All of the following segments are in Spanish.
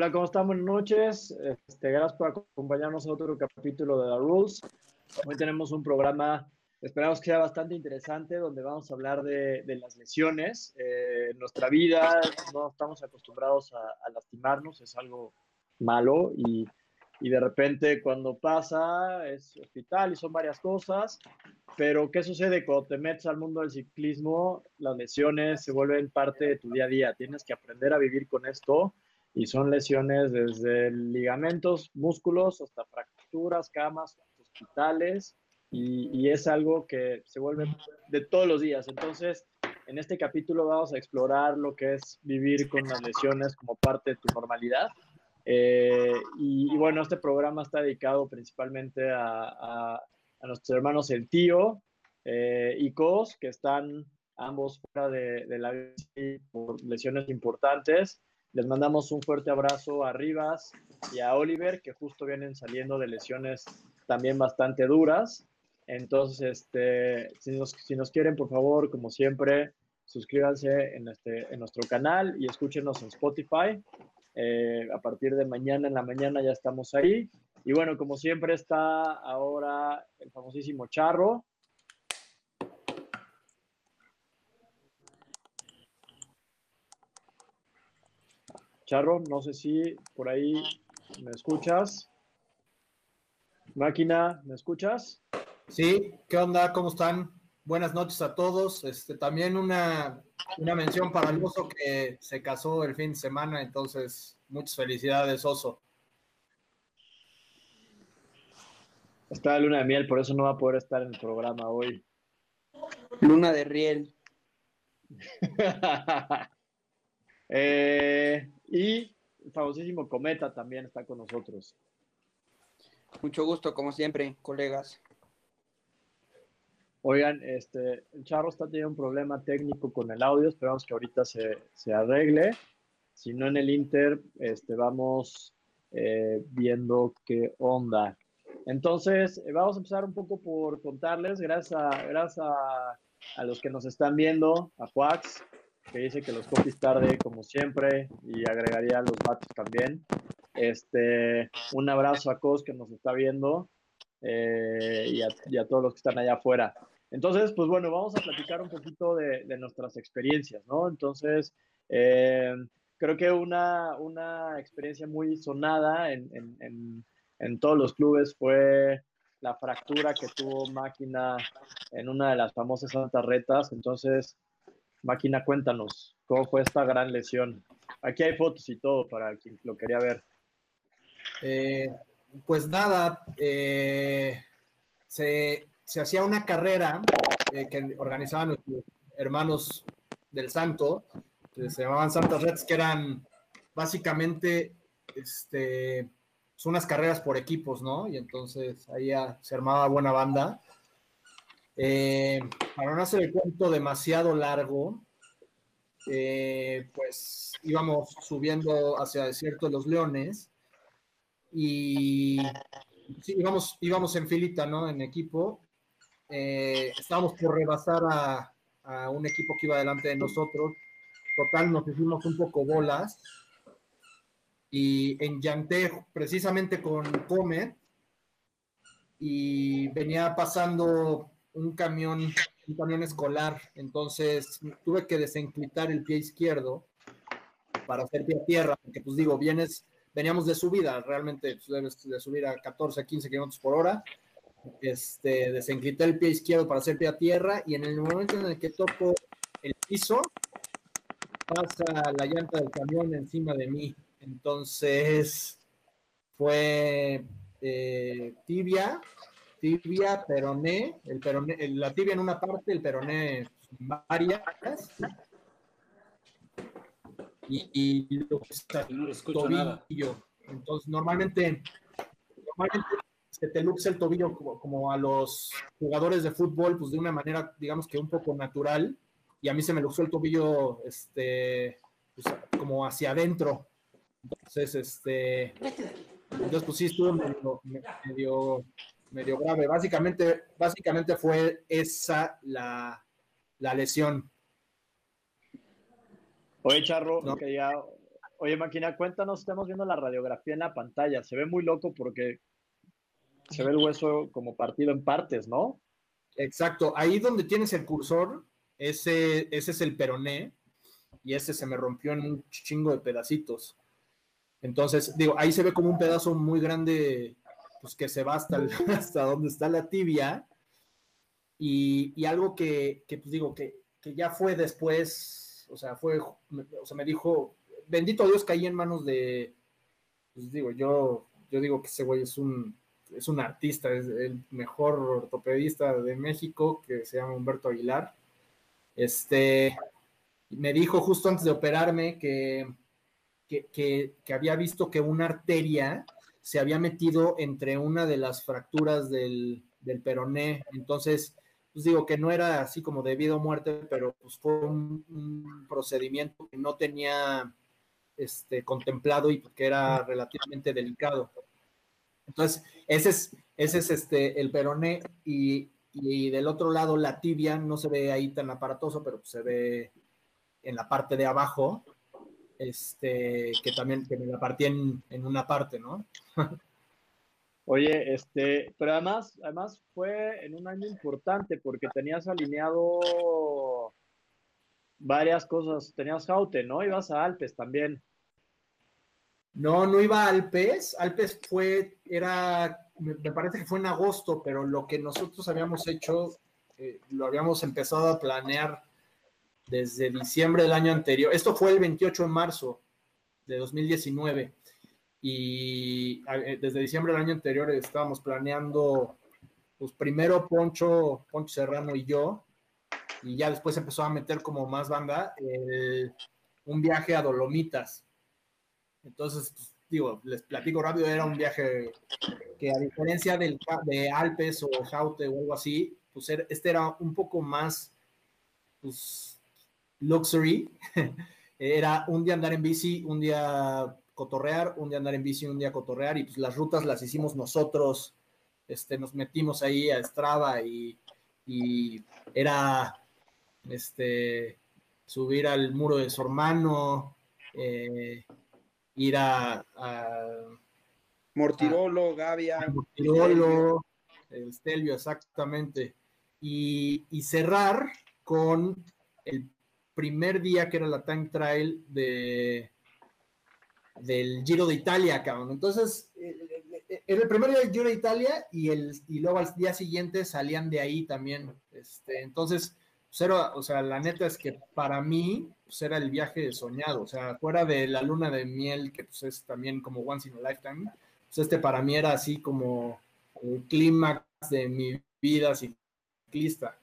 Hola, ¿cómo están? Buenas noches. Este, gracias por acompañarnos a otro capítulo de The Rules. Hoy tenemos un programa, esperamos que sea bastante interesante, donde vamos a hablar de, las lesiones. Eh, nuestra vida no estamos acostumbrados a, lastimarnos, es algo malo y, y, de repente cuando pasa es hospital y son varias cosas. Pero ¿qué sucede cuando te metes al mundo del ciclismo? Las lesiones se vuelven parte de tu día a día. Tienes que aprender a vivir con esto y son lesiones desde ligamentos, músculos, hasta fracturas, camas, hospitales, y, es algo que se vuelve de todos los días. Entonces, en este capítulo vamos a explorar lo que es vivir con las lesiones como parte de tu normalidad. Eh, y, bueno, este programa está dedicado principalmente a, nuestros hermanos El Tío eh, y Cos, que están ambos fuera de, de la por lesiones importantes. Les mandamos un fuerte abrazo a Rivas y a Oliver, que justo vienen saliendo de lesiones también bastante duras. Entonces, este, si, nos, quieren, por favor, como siempre, suscríbanse en, este, nuestro canal y escúchenos en Spotify. Eh, a partir de mañana en la mañana ya estamos ahí. Y bueno, como siempre está ahora el famosísimo Charro, Charro, no sé si por ahí me escuchas. Máquina, ¿me escuchas? Sí, ¿qué onda? ¿Cómo están? Buenas noches a todos. Este, también una, mención para el oso que se casó el fin de semana, entonces muchas felicidades, oso. Está de luna de miel, por eso no va a poder estar en el programa hoy. Luna de riel. eh, y el famosísimo Cometa también está con nosotros. Mucho gusto, como siempre, colegas. Oigan, este, el Charro está teniendo un problema técnico con el audio, esperamos que ahorita se, arregle. Si no en el Inter, este, vamos eh, viendo qué onda. Entonces, eh, vamos a empezar un poco por contarles, gracias a, gracias a, a los que nos están viendo, a Juax, que dice que los copies tarde, como siempre, y agregaría los datos también. Este, un abrazo a Cos que nos está viendo eh, y, a, todos los que están allá afuera. Entonces, pues bueno, vamos a platicar un poquito de, nuestras experiencias, ¿no? Entonces, eh, creo que una, una experiencia muy sonada en, en, en todos los clubes fue la fractura que tuvo Máquina en una de las famosas Santas Retas. Entonces, Máquina, cuéntanos, ¿cómo fue esta gran lesión? Aquí hay fotos y todo para quien lo quería ver. Eh, pues nada, eh, se, hacía una carrera eh, que organizaban nuestros hermanos del Santo, que se llamaban Santas Reds, que eran básicamente este, son unas carreras por equipos, ¿no? Y entonces ahí se armaba buena banda. Eh, para no hacer el cuento demasiado largo, eh, pues íbamos subiendo hacia desierto de los leones y íbamos, íbamos en filita, ¿no? En equipo. Eh, estábamos por rebasar a, un equipo que iba delante de nosotros. Total, nos hicimos un poco bolas y enllanté precisamente con Comet y venía pasando un camión, un camión escolar, entonces tuve que desenclitar el pie izquierdo para hacer pie a tierra, porque pues digo, vienes, veníamos de subida, realmente pues, debes de subir a 14, 15 kilómetros por hora, este, desenclité el pie izquierdo para hacer pie a tierra y en el momento en el que toco el piso, pasa la llanta del camión encima de mí, entonces fue eh, tibia, tibia, peroné, el peroné, la tibia en una parte, el peroné varias. Y, y lo que está no escucho nada. Entonces, normalmente, normalmente se te luxa el tobillo como, a los jugadores de fútbol, pues de una manera, digamos que un poco natural. Y a mí se me luxó el tobillo, este, pues, como hacia adentro. Entonces, este, entonces, pues sí, estuvo medio medio grave. Básicamente, básicamente fue esa la, lesión. Oye, Charro, Oye, máquina, cuéntanos, estamos viendo la radiografía en la pantalla. Se ve muy loco porque se ve el hueso como partido en partes, ¿no? Exacto. Ahí donde tienes el cursor, ese, ese es el peroné y ese se me rompió en un chingo de pedacitos. Entonces, digo, ahí se ve como un pedazo muy grande, pues que se va hasta, hasta donde está la tibia. Y, algo que, que, pues digo, que, que, ya fue después, o sea, fue, o sea, me dijo, bendito Dios caí en manos de, pues digo, yo, yo digo que ese güey es un, es un artista, es el mejor ortopedista de México, que se llama Humberto Aguilar. Este, me dijo justo antes de operarme que, que, había visto que una arteria se había metido entre una de las fracturas del, del peroné. Entonces, pues digo que no era así como debido a muerte, pero pues fue un, procedimiento que no tenía este, contemplado y que era relativamente delicado. Entonces, ese es, ese es este, el peroné y, y, del otro lado la tibia no se ve ahí tan aparatoso, pero se ve en la parte de abajo, este, que también que me la partí en, en una parte, ¿no? Oye, este, pero además, además fue en un año importante porque tenías alineado varias cosas. Tenías Jaute, ¿no? Ibas a Alpes también. No, no iba a Alpes. Alpes fue, era, me, parece que fue en agosto, pero lo que nosotros habíamos hecho, eh, lo habíamos empezado a planear desde diciembre del año anterior. Esto fue el 28 de marzo de 2019 y eh, desde diciembre del año anterior estábamos planeando, pues primero Poncho, Poncho Serrano y yo, y ya después empezó a meter como más banda un viaje a Dolomitas. Entonces, pues, digo, les platico rápido, era un viaje que a diferencia del, de Alpes o Jaute o algo así, pues este era un poco más, pues, luxury. era un día andar en bici, un día cotorrear, un día andar en bici, un día cotorrear, y pues las rutas las hicimos nosotros, este, nos metimos ahí a Strava y, era este, subir al muro de su hermano, eh, ir a, Mortirolo, Gavia. Mortirolo, el Stelvio, exactamente. Y, y cerrar con el primer día que era la time trial de, del Giro de Italia, cabrón. Entonces, era eh, eh, el primer día del Giro de Italia y, el, y luego al día siguiente salían de ahí también. Este, entonces, pues o sea, la neta es que para mí pues era el viaje soñado, o sea, fuera de la luna de miel, que pues es también como once in a lifetime, pues este para mí era así como el clímax de mi vida ciclista.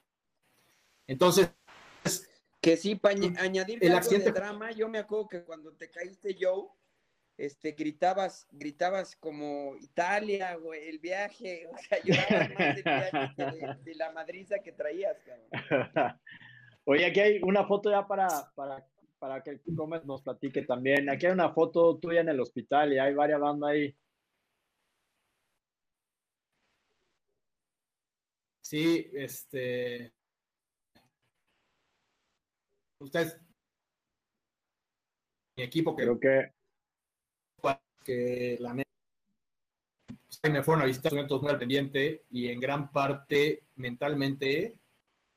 Entonces, que sí, para añadir el accidente de drama, yo me acuerdo que cuando te caíste, Joe, este, gritabas, gritabas como Italia, güey, el viaje, o sea, llorabas más del viaje que de, la madriza que traías, cabrón. Oye, aquí hay una foto ya para, para, para que Gómez nos platique también. Aquí hay una foto tuya en el hospital y hay varias bandas ahí. Sí, este. Ustedes. Mi equipo que. Creo que que la neta pues, me fueron a visitar eventos muy al pendiente y en gran parte mentalmente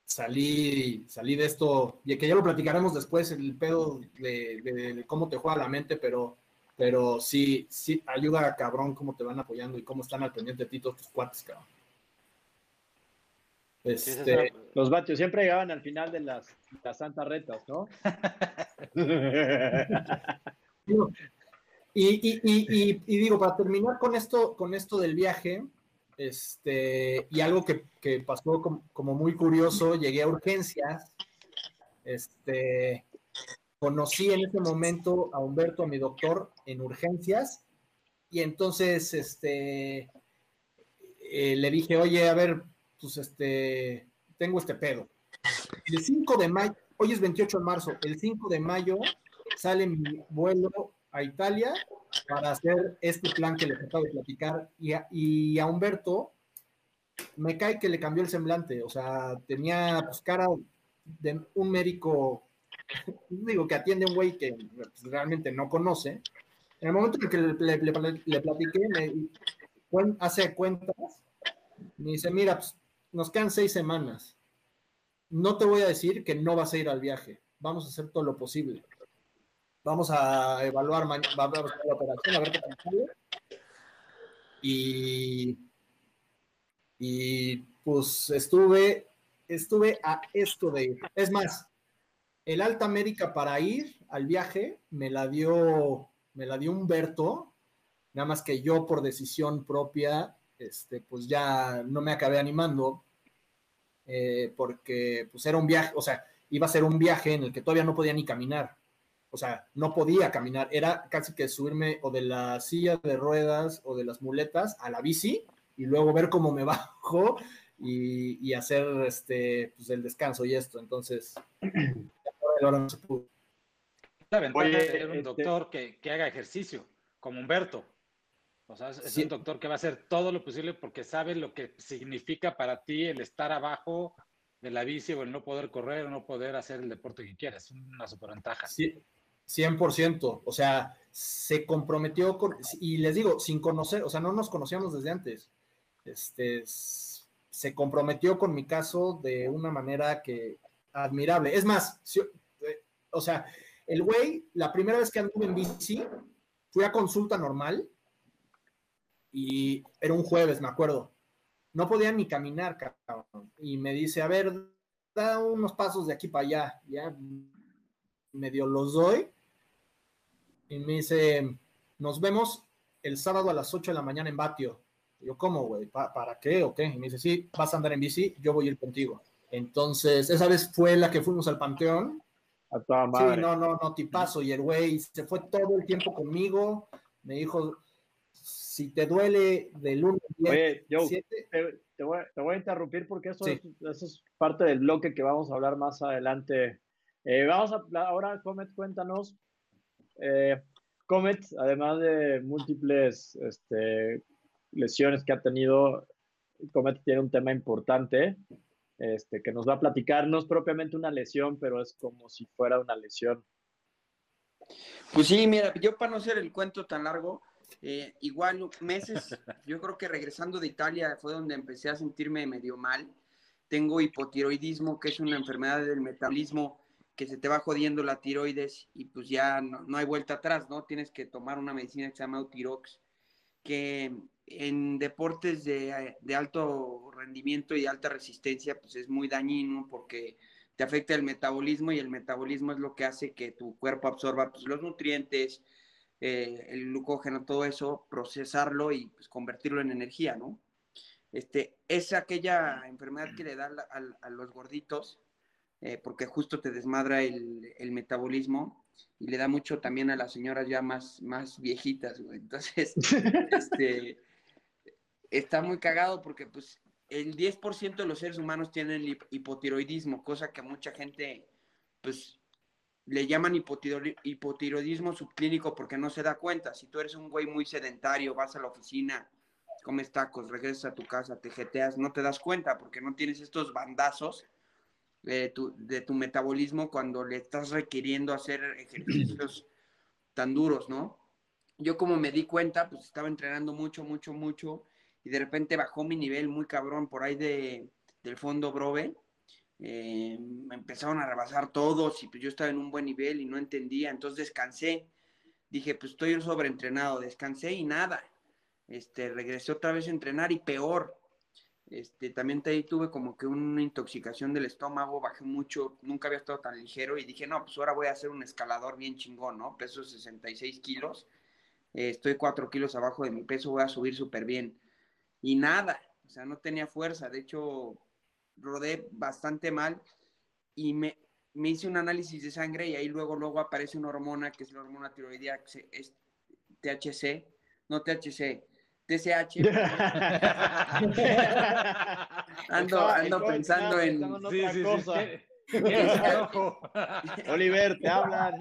salí, salí de esto, y que ya lo platicaremos después, el pedo de, cómo te juega la mente, pero, pero sí, sí, ayuda a cabrón cómo te van apoyando y cómo están al pendiente de ti todos tus cuates, cabrón. Este, los batios siempre llegaban al final de las, las santas retas, ¿no? Y, digo, para terminar con esto, con esto del viaje, este, y algo que, pasó como, muy curioso, llegué a urgencias, este, conocí en ese momento a Humberto, a mi doctor, en urgencias, y entonces, este, eh, le dije, oye, a ver, pues, este, tengo este pedo. El 5 de mayo, hoy es 28 de marzo, el 5 de mayo sale mi vuelo a Italia para hacer este plan que les acabo de platicar. Y a, y a Humberto me cae que le cambió el semblante, o sea, tenía pues cara de un médico digo, que atiende un güey que pues, realmente no conoce. En el momento en que le, le, platiqué, me hace cuentas, me dice, mira, pues, nos quedan seis semanas. No te voy a decir que no vas a ir al viaje. Vamos a hacer todo lo posible. Vamos a evaluar la operación, a ver qué Y, y pues estuve, estuve a esto de ir. Es más, el alta médica para ir al viaje me la dio, me la dio Humberto, nada más que yo por decisión propia, este, pues ya no me acabé animando, eh, porque pues era un viaje, o sea, iba a ser un viaje en el que todavía no podía ni caminar. O sea, no podía caminar, era casi que subirme o de la silla de ruedas o de las muletas a la bici y luego ver cómo me bajo y, hacer este, pues, el descanso y esto. Entonces, ahora no se pudo. La ventaja de tener un este doctor que, que, haga ejercicio, como Humberto. O sea, es, un doctor que va a hacer todo lo posible porque sabe lo que significa para ti el estar abajo de la bici o el no poder correr o no poder hacer el deporte que quieras. Es una superventaja. Sí, 100%. O sea, se comprometió con, y les digo, sin conocer, o sea, no nos conocíamos desde antes. Este, se comprometió con mi caso de una manera que admirable. Es más, eh, o sea, el güey, la primera vez que anduve en bici, fui a consulta normal y era un jueves, me acuerdo. No podía ni caminar, cabrón. Y me dice, a ver, da unos pasos de aquí para allá. Ya medio los doy. Y me dice, nos vemos el sábado a las 8 de la mañana en Batio. yo, ¿cómo, güey? ¿Para qué o qué? Y me dice, sí, vas a andar en bici, yo voy a ir contigo. Entonces, esa vez fue la que fuimos al Panteón. A toda madre. Sí, no, no, no, tipazo. Y el güey se fue todo el tiempo conmigo. Me dijo, si te duele de lunes Oye, yo te, voy, a interrumpir porque eso, es, parte del bloque que vamos a hablar más adelante. Eh, vamos a, ahora, Comet, cuéntanos. Eh, Comet, además de múltiples este, lesiones que ha tenido, Comet tiene un tema importante este, que nos va a platicar. No es propiamente una lesión, pero es como si fuera una lesión. Pues sí, mira, yo para no hacer el cuento tan largo, eh, igual meses, yo creo que regresando de Italia fue donde empecé a sentirme medio mal. Tengo hipotiroidismo, que es una enfermedad del metabolismo que se te va jodiendo la tiroides y pues ya no, hay vuelta atrás, ¿no? Tienes que tomar una medicina que se llama Utirox, que en deportes de, de, alto rendimiento y alta resistencia, pues es muy dañino porque te afecta el metabolismo y el metabolismo es lo que hace que tu cuerpo absorba pues, los nutrientes, eh, el glucógeno, todo eso, procesarlo y pues, convertirlo en energía, ¿no? Este, es aquella enfermedad que le da a, los gorditos, eh, porque justo te desmadra el, metabolismo y le da mucho también a las señoras ya más, más viejitas, Entonces, este, está muy cagado porque pues el 10% de los seres humanos tienen hipotiroidismo, cosa que mucha gente pues le llaman hipotiroidismo subclínico porque no se da cuenta. Si tú eres un güey muy sedentario, vas a la oficina, comes tacos, regresas a tu casa, te jeteas, no te das cuenta porque no tienes estos bandazos de tu, de tu metabolismo cuando le estás requiriendo hacer ejercicios tan duros, ¿no? Yo como me di cuenta, pues estaba entrenando mucho, mucho, mucho y de repente bajó mi nivel muy cabrón por ahí de, del fondo Brove eh, me empezaron a rebasar todos y pues yo estaba en un buen nivel y no entendía, entonces descansé, dije pues estoy sobreentrenado, descansé y nada, este, regresé otra vez a entrenar y peor, este, también tuve como que una intoxicación del estómago, bajé mucho, nunca había estado tan ligero y dije, no, pues ahora voy a hacer un escalador bien chingón, ¿no? Peso 66 kilos, eh, estoy 4 kilos abajo de mi peso, voy a subir súper bien. Y nada, o sea, no tenía fuerza, de hecho, rodé bastante mal y me, me hice un análisis de sangre y ahí luego, luego aparece una hormona que es la hormona tiroidea, que es THC, no THC, TSH. ando ando pensando en... Sí, sí, sí. Oliver, te hablan.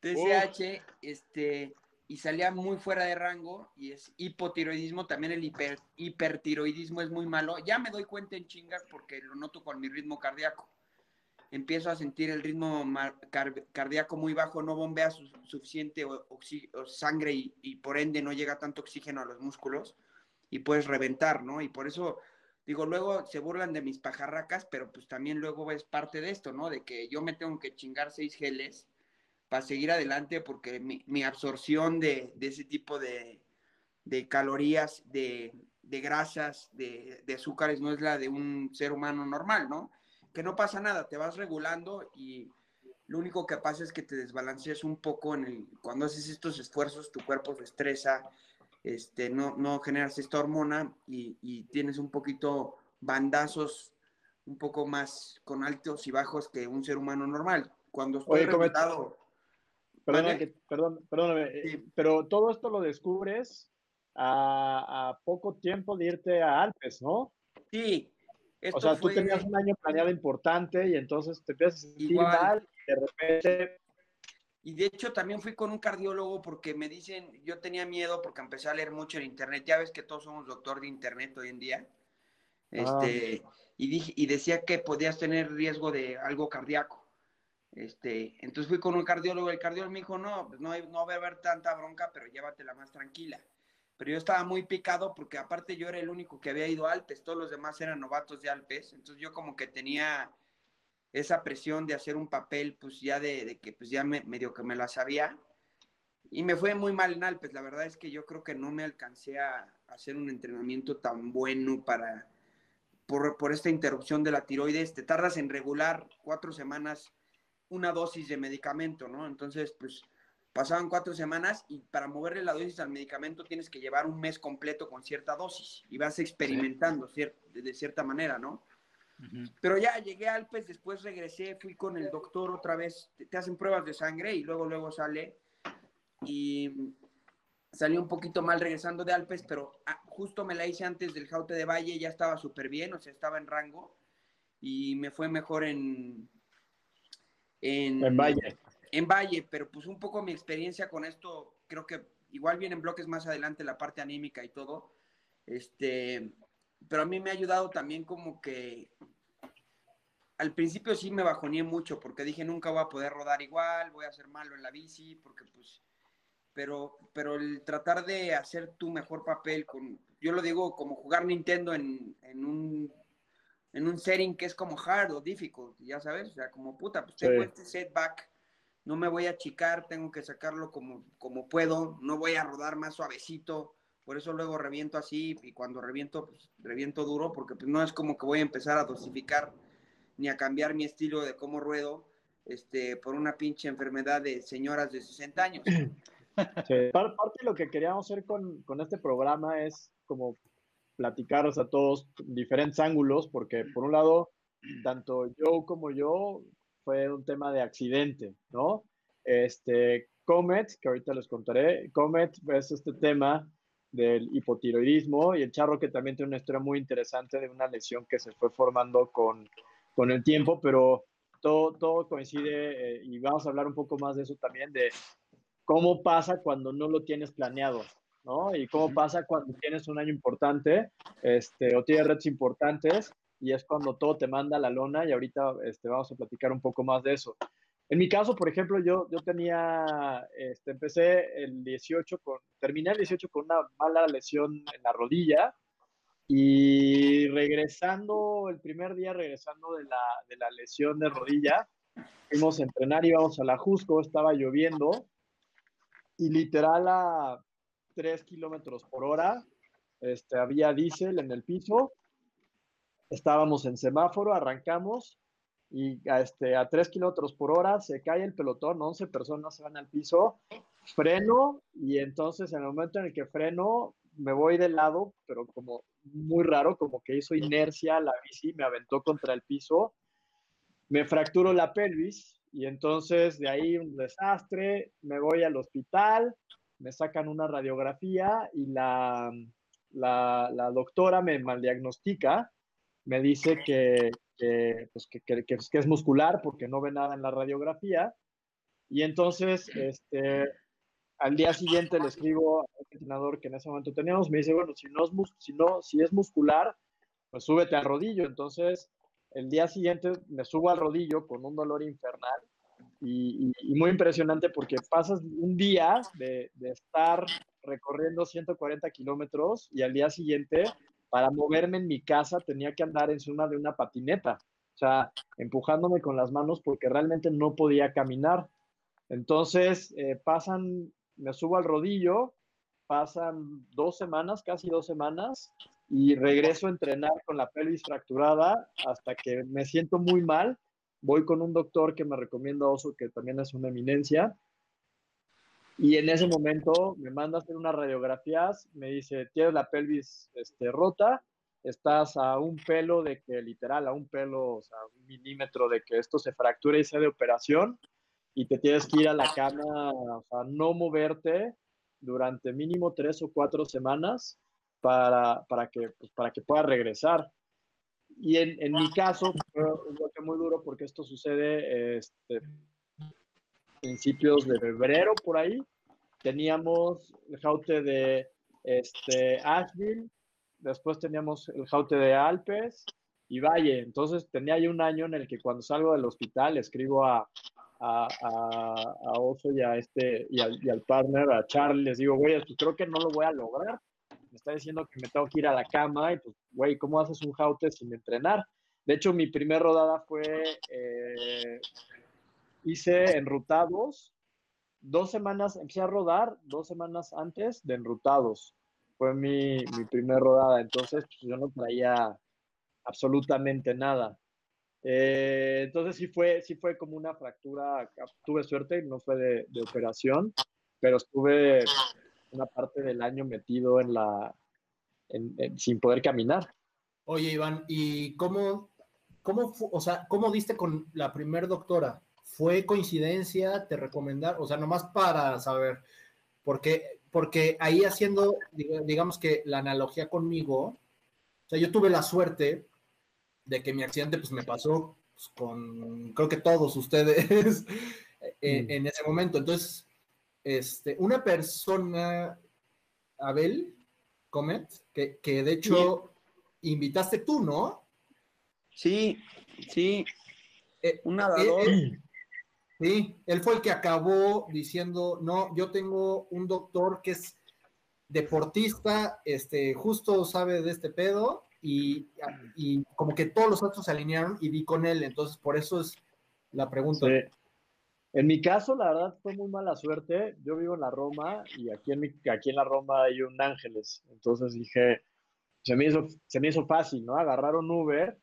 TSH, este, y salía muy fuera de rango y es hipotiroidismo, también el hiper, hipertiroidismo es muy malo. Ya me doy cuenta en chingas porque lo noto con mi ritmo cardíaco. empiezo a sentir el ritmo cardíaco muy bajo, no bombea suficiente sangre y, por ende no llega tanto oxígeno a los músculos y puedes reventar, ¿no? Y por eso, digo, luego se burlan de mis pajarracas, pero pues también luego es parte de esto, ¿no? De que yo me tengo que chingar seis geles para seguir adelante porque mi, absorción de, ese tipo de, calorías, de, grasas, de, de azúcares no es la de un ser humano normal, ¿no? que no pasa nada, te vas regulando y lo único que pasa es que te desbalanceas un poco en el, cuando haces estos esfuerzos, tu cuerpo se estresa, este, no, no generas esta hormona y, tienes un poquito bandazos un poco más con altos y bajos que un ser humano normal. Cuando estoy Oye, perdón, perdóname, eh, pero todo esto lo descubres a, a, poco tiempo de irte a Alpes, ¿no? Sí, o sea, tú tenías un año planeado importante y entonces te empiezas a sentir mal y de repente... Y de hecho también fui con un cardiólogo porque me dicen, yo tenía miedo porque empecé a leer mucho en internet, ya ves que todos somos doctor de internet hoy en día, ah. este, y, dije, y decía que podías tener riesgo de algo cardíaco. Este, entonces fui con un cardiólogo, el cardiólogo me dijo, no, pues no, no va a haber tanta bronca, pero llévatela más tranquila pero yo estaba muy picado porque aparte yo era el único que había ido a Alpes, todos los demás eran novatos de Alpes, entonces yo como que tenía esa presión de hacer un papel, pues ya de, que pues ya me, medio que me la sabía, y me fue muy mal en Alpes, la verdad es que yo creo que no me alcancé a, hacer un entrenamiento tan bueno para, por, por esta interrupción de la tiroides, te tardas en regular cuatro semanas una dosis de medicamento, ¿no? Entonces, pues Pasaban cuatro semanas y para moverle la dosis al medicamento tienes que llevar un mes completo con cierta dosis y vas experimentando de cierta manera, ¿no? Pero ya llegué a Alpes, después regresé, fui con el doctor otra vez, te, hacen pruebas de sangre y luego, luego sale. Y salió un poquito mal regresando de Alpes, pero ah, justo me la hice antes del Jaute de Valle, ya estaba súper bien, o sea, estaba en rango y me fue mejor en... En, en Valle. en Valle, pero pues un poco mi experiencia con esto, creo que igual vienen bloques más adelante la parte anímica y todo, este, pero a mí me ha ayudado también como que al principio sí me bajoneé mucho porque dije nunca voy a poder rodar igual, voy a ser malo en la bici, porque pues, pero, pero el tratar de hacer tu mejor papel con, yo lo digo como jugar Nintendo en, en un en un setting que es como hard o difficult, ya sabes, o sea, como puta, pues tengo este setback no me voy a achicar, tengo que sacarlo como, como puedo, no voy a rodar más suavecito, por eso luego reviento así y cuando reviento, pues reviento duro, porque pues no es como que voy a empezar a dosificar ni a cambiar mi estilo de cómo ruedo este, por una pinche enfermedad de señoras de 60 años. parte de lo que queríamos hacer con, con este programa es como platicaros a todos diferentes ángulos, porque por un lado, tanto yo como yo fue un tema de accidente, ¿no? Este, Comet, que ahorita les contaré, Comet es este tema del hipotiroidismo y el charro que también tiene una historia muy interesante de una lesión que se fue formando con, con el tiempo, pero todo, todo coincide eh, y vamos a hablar un poco más de eso también, de cómo pasa cuando no lo tienes planeado, ¿no? Y cómo pasa cuando tienes un año importante este, o tienes retos importantes y es cuando todo te manda a la lona y ahorita este, vamos a platicar un poco más de eso. En mi caso, por ejemplo, yo, yo tenía, este, empecé el 18 con, terminé el 18 con una mala lesión en la rodilla y regresando, el primer día regresando de la, de la lesión de rodilla, fuimos a entrenar, íbamos a la Jusco, estaba lloviendo y literal a 3 kilómetros por hora, este, había diésel en el piso. Estábamos en semáforo, arrancamos y a, este, a 3 kilómetros por hora se cae el pelotón, 11 personas se van al piso, freno y entonces en el momento en el que freno me voy de lado, pero como muy raro, como que hizo inercia la bici, me aventó contra el piso, me fracturo la pelvis y entonces de ahí un desastre, me voy al hospital, me sacan una radiografía y la, la, la doctora me maldiagnostica me dice que, pues, que, que, es muscular porque no ve nada en la radiografía. Y entonces, este, al día siguiente le escribo al entrenador que en ese momento teníamos, me dice, bueno, si no es, si no, si es muscular, pues súbete al rodillo. Entonces, el día siguiente me subo al rodillo con un dolor infernal y, muy impresionante porque pasas un día de, estar recorriendo 140 kilómetros y al día siguiente para moverme en mi casa tenía que andar encima de una patineta, o sea, empujándome con las manos porque realmente no podía caminar. Entonces, eh, pasan, me subo al rodillo, pasan dos semanas, casi dos semanas, y regreso a entrenar con la pelvis fracturada hasta que me siento muy mal. Voy con un doctor que me recomienda Oso, que también es una eminencia, y en ese momento me manda a hacer unas radiografías, me dice, tienes la pelvis este, rota, estás a un pelo de que, literal, a un pelo, o sea, un milímetro de que esto se fracture y sea de operación, y te tienes que ir a la cama, o sea, no moverte durante mínimo tres o cuatro semanas para, para, que, pues, para que puedas regresar. Y en, en mi caso, fue muy duro porque esto sucede este, principios de febrero por ahí. Teníamos el jaute de este, Asheville, después teníamos el jaute de Alpes y Valle. Entonces tenía ahí un año en el que cuando salgo del hospital escribo a, a, a, Oso y a este y al, y al, partner, a Charlie, les digo, güey, pues creo que no lo voy a lograr. Me está diciendo que me tengo que ir a la cama y pues, güey, ¿cómo haces un jaute sin entrenar? De hecho, mi primer rodada fue eh, hice enrutados. Dos semanas, empecé a rodar dos semanas antes de enrutados. Fue mi, mi primer rodada. Entonces, pues, yo no traía absolutamente nada. Eh, entonces sí fue, sí fue como una fractura, tuve suerte, no fue de, de, operación, pero estuve una parte del año metido en la, en, sin poder caminar. Oye, Iván, ¿y cómo, cómo, o sea, cómo diste con la primer doctora? ¿Fue coincidencia? ¿Te recomendaron? O sea, nomás para saber, porque, porque ahí haciendo, digamos que la analogía conmigo, o sea, yo tuve la suerte de que mi accidente pues me pasó pues, con, creo que todos ustedes en, mm. en, ese momento. Entonces, este, una persona, Abel Comet, que, que de hecho invitaste tú, ¿no? Sí, sí. Eh, un nadador. Eh, Sí, él fue el que acabó diciendo, no, yo tengo un doctor que es deportista, este, justo sabe de este pedo y, como que todos los otros se alinearon y di con él, entonces por eso es la pregunta. En mi caso, la verdad, fue muy mala suerte. Yo vivo en la Roma y aquí en, aquí en la Roma hay un Ángeles. Entonces dije, se me, hizo, se me hizo fácil, ¿no? Agarrar un Uber.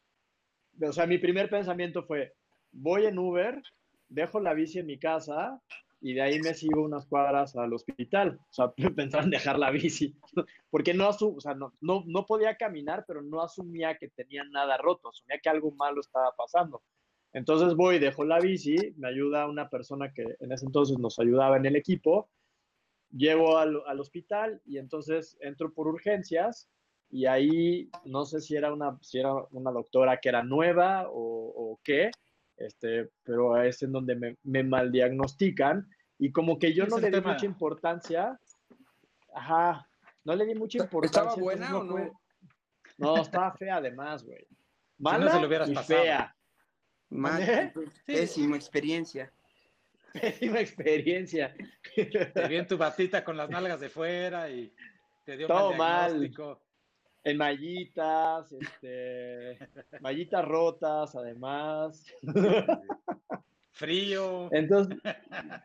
O sea, mi primer pensamiento fue, voy en Uber, dejo la bici en mi casa y de ahí me sigo unas cuadras al hospital. O sea, pensaba en dejar la bici, porque no, o sea, no, no, podía caminar, pero no asumía que tenía nada roto, asumía que algo malo estaba pasando. Entonces voy, dejo la bici, me ayuda una persona que en ese entonces nos ayudaba en el equipo, llego al, al hospital y entonces entro por urgencias y ahí no sé si era una, si era una doctora que era nueva o, o qué, este, pero es en donde me, me mal diagnostican y como que yo no le di mucha importancia, ajá, no le di mucha importancia. ¿Estaba buena o no? No, estaba fea además, güey. Mala si no y fea. Mal, pésima experiencia. Pésima experiencia. Te vi en tu batita con las nalgas de fuera y te dio Todo mal en mallitas, este, mallitas rotas, además. Frío. Entonces,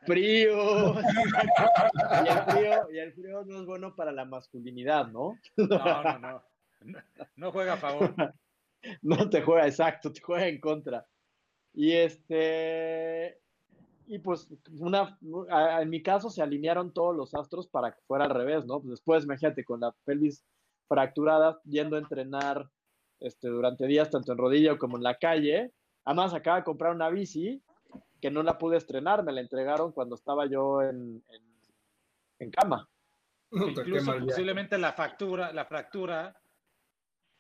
frío. y, el frío. y el frío no es bueno para la masculinidad, ¿no? No, no, no. No juega a favor. No te juega, exacto, te juega en contra. Y este, y pues una, en mi caso se alinearon todos los astros para que fuera al revés, ¿no? Pues después, imagínate, con la pelvis fracturadas yendo a entrenar este, durante días, tanto en rodillo como en la calle. Además, acaba de comprar una bici que no la pude estrenar, me la entregaron cuando estaba yo en, en, cama. Incluso posiblemente la fractura, la fractura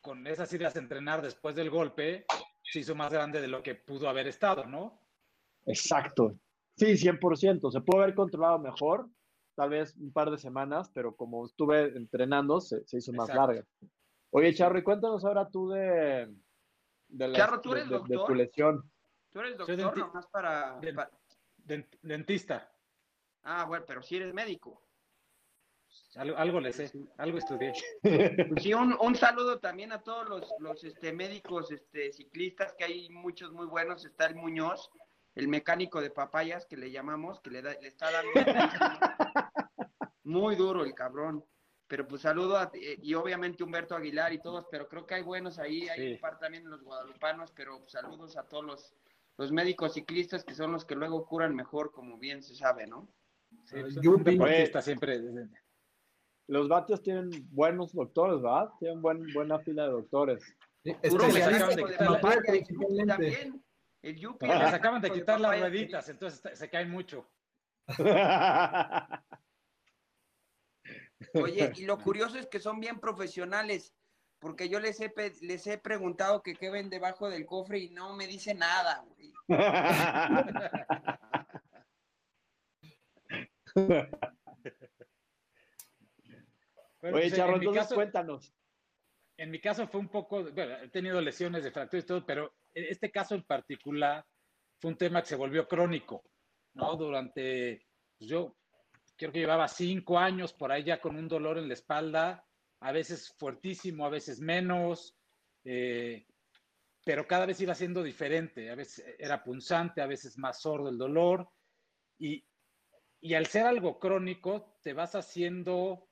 con esas ideas de entrenar después del golpe se hizo más grande de lo que pudo haber estado, ¿no? Exacto. Sí, 100%. Se puede haber controlado mejor, tal vez un par de semanas, pero como estuve entrenando, se, hizo más larga. Oye, Charly, cuéntanos ahora tú de, de, ¿tú eres doctor? tu lesión. Tú eres doctor nomás para, Dentista. Ah, bueno, pero si eres médico. Algo, le sé, algo estudié. Pues sí, un, saludo también a todos los, los este, médicos este, ciclistas, que hay muchos muy buenos. Está el Muñoz, el mecánico de papayas, que le llamamos, que le, le está dando muy duro el cabrón. Pero pues saludo a, eh, y obviamente Humberto Aguilar y todos, pero creo que hay buenos ahí, hay un par también los guadalupanos, pero pues, saludos a todos los, los médicos ciclistas que son los que luego curan mejor, como bien se sabe, ¿no? Sí, un deportista siempre los Batios tienen buenos doctores, ¿verdad? Tienen buen, buena fila de doctores. Sí, acaban de quitar también. El Yupi. les acaban de quitar las rueditas, entonces se caen mucho. Oye, y lo curioso es que son bien profesionales, porque yo les he, les he preguntado que qué ven debajo del cofre y no me dice nada, güey. Oye, pues, Charro, entonces cuéntanos. En mi caso fue un poco, bueno, he tenido lesiones de fracturas y todo, pero este caso en particular fue un tema que se volvió crónico, ¿no? Durante, pues, yo creo que llevaba cinco años por ahí ya con un dolor en la espalda, a veces fuertísimo, a veces menos, eh, pero cada vez iba siendo diferente, a veces era punzante, a veces más sordo el dolor, y, y al ser algo crónico, te vas haciendo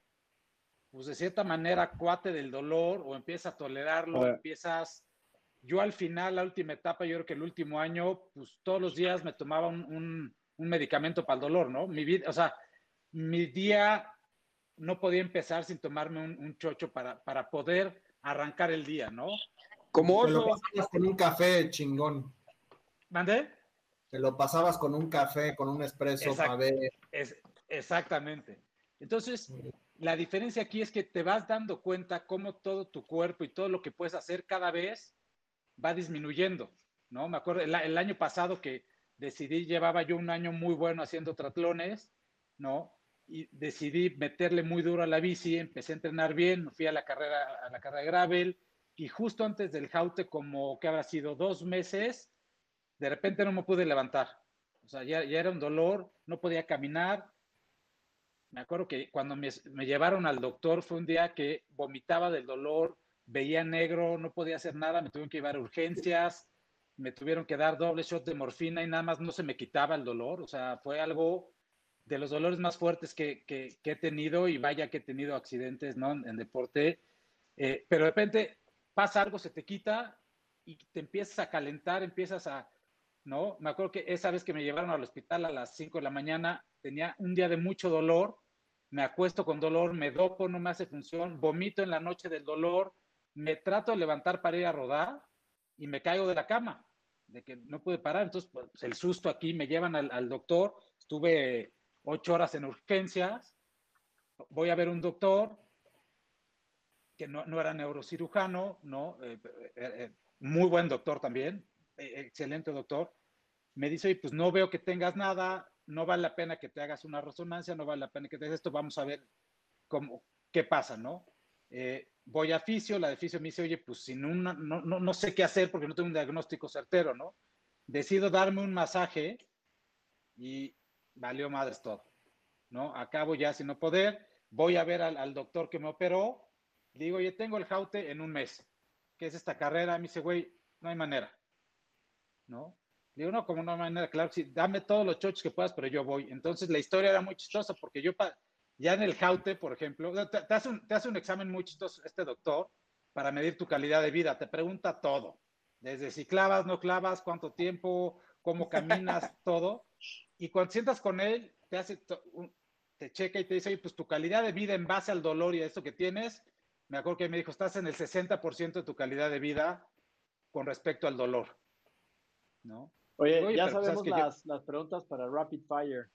pues de cierta manera, cuate del dolor o empiezas a tolerarlo, empiezas... Yo al final, la última etapa, yo creo que el último año, pues todos los días me tomaba un, medicamento para el dolor, ¿no? Mi vida, o sea, mi día no podía empezar sin tomarme un, chocho para, para poder arrancar el día, ¿no? Como Te lo pasabas con un café chingón. ¿Mandé? Te lo pasabas con un café, con un espresso para ver. Es, exactamente. Entonces, la diferencia aquí es que te vas dando cuenta cómo todo tu cuerpo y todo lo que puedes hacer cada vez va disminuyendo, ¿no? Me acuerdo el, año pasado que decidí, llevaba yo un año muy bueno haciendo tratlones, ¿no? Y decidí meterle muy duro a la bici, empecé a entrenar bien, fui a la carrera, a la carrera de gravel, y justo antes del jaute, como que habrá sido dos meses, de repente no me pude levantar. O sea, ya, ya era un dolor, no podía caminar, me acuerdo que cuando me, llevaron al doctor fue un día que vomitaba del dolor, veía negro, no podía hacer nada, me tuvieron que llevar a urgencias, me tuvieron que dar doble shot de morfina y nada más no se me quitaba el dolor. O sea, fue algo de los dolores más fuertes que, he tenido y vaya que he tenido accidentes ¿no? en, deporte. Eh, pero de repente pasa algo, se te quita y te empiezas a calentar, empiezas a, ¿no? Me acuerdo que esa vez que me llevaron al hospital a las 5 de la mañana, tenía un día de mucho dolor, me acuesto con dolor, me dopo, no me hace función, vomito en la noche del dolor, me trato de levantar para ir a rodar y me caigo de la cama, de que no pude parar. Entonces, pues, el susto aquí, me llevan al, doctor, estuve ocho horas en urgencias, voy a ver un doctor que no, era neurocirujano, ¿no? Eh, eh, eh, muy buen doctor también, excelente doctor. Me dice, pues no veo que tengas nada, no vale la pena que te hagas una resonancia, no vale la pena que te hagas esto, vamos a ver cómo, qué pasa, ¿no? Eh, voy a fisio, la de fisio me dice, oye, pues sin una, no, no, no, sé qué hacer porque no tengo un diagnóstico certero, ¿no? Decido darme un masaje y valió madres todo, ¿no? Acabo ya sin no poder, voy a ver al, doctor que me operó, digo, oye, tengo el jaute en un mes, ¿qué es esta carrera? Me dice, güey, no hay manera, ¿no? Digo, no, como no manera, claro, sí, dame todos los chochos que puedas, pero yo voy. Entonces la historia era muy chistosa porque yo, ya en el Jaute, por ejemplo, te, hace un, te hace un examen muy chistoso este doctor para medir tu calidad de vida. Te pregunta todo, desde si clavas, no clavas, cuánto tiempo, cómo caminas, todo. Y cuando sientas con él, te hace, te checa y te dice, oye, pues tu calidad de vida en base al dolor y a esto que tienes, me acuerdo que me dijo, estás en el 60% de tu calidad de vida con respecto al dolor, ¿no? Oye, ya sabemos las, las, preguntas para Rapid Fire.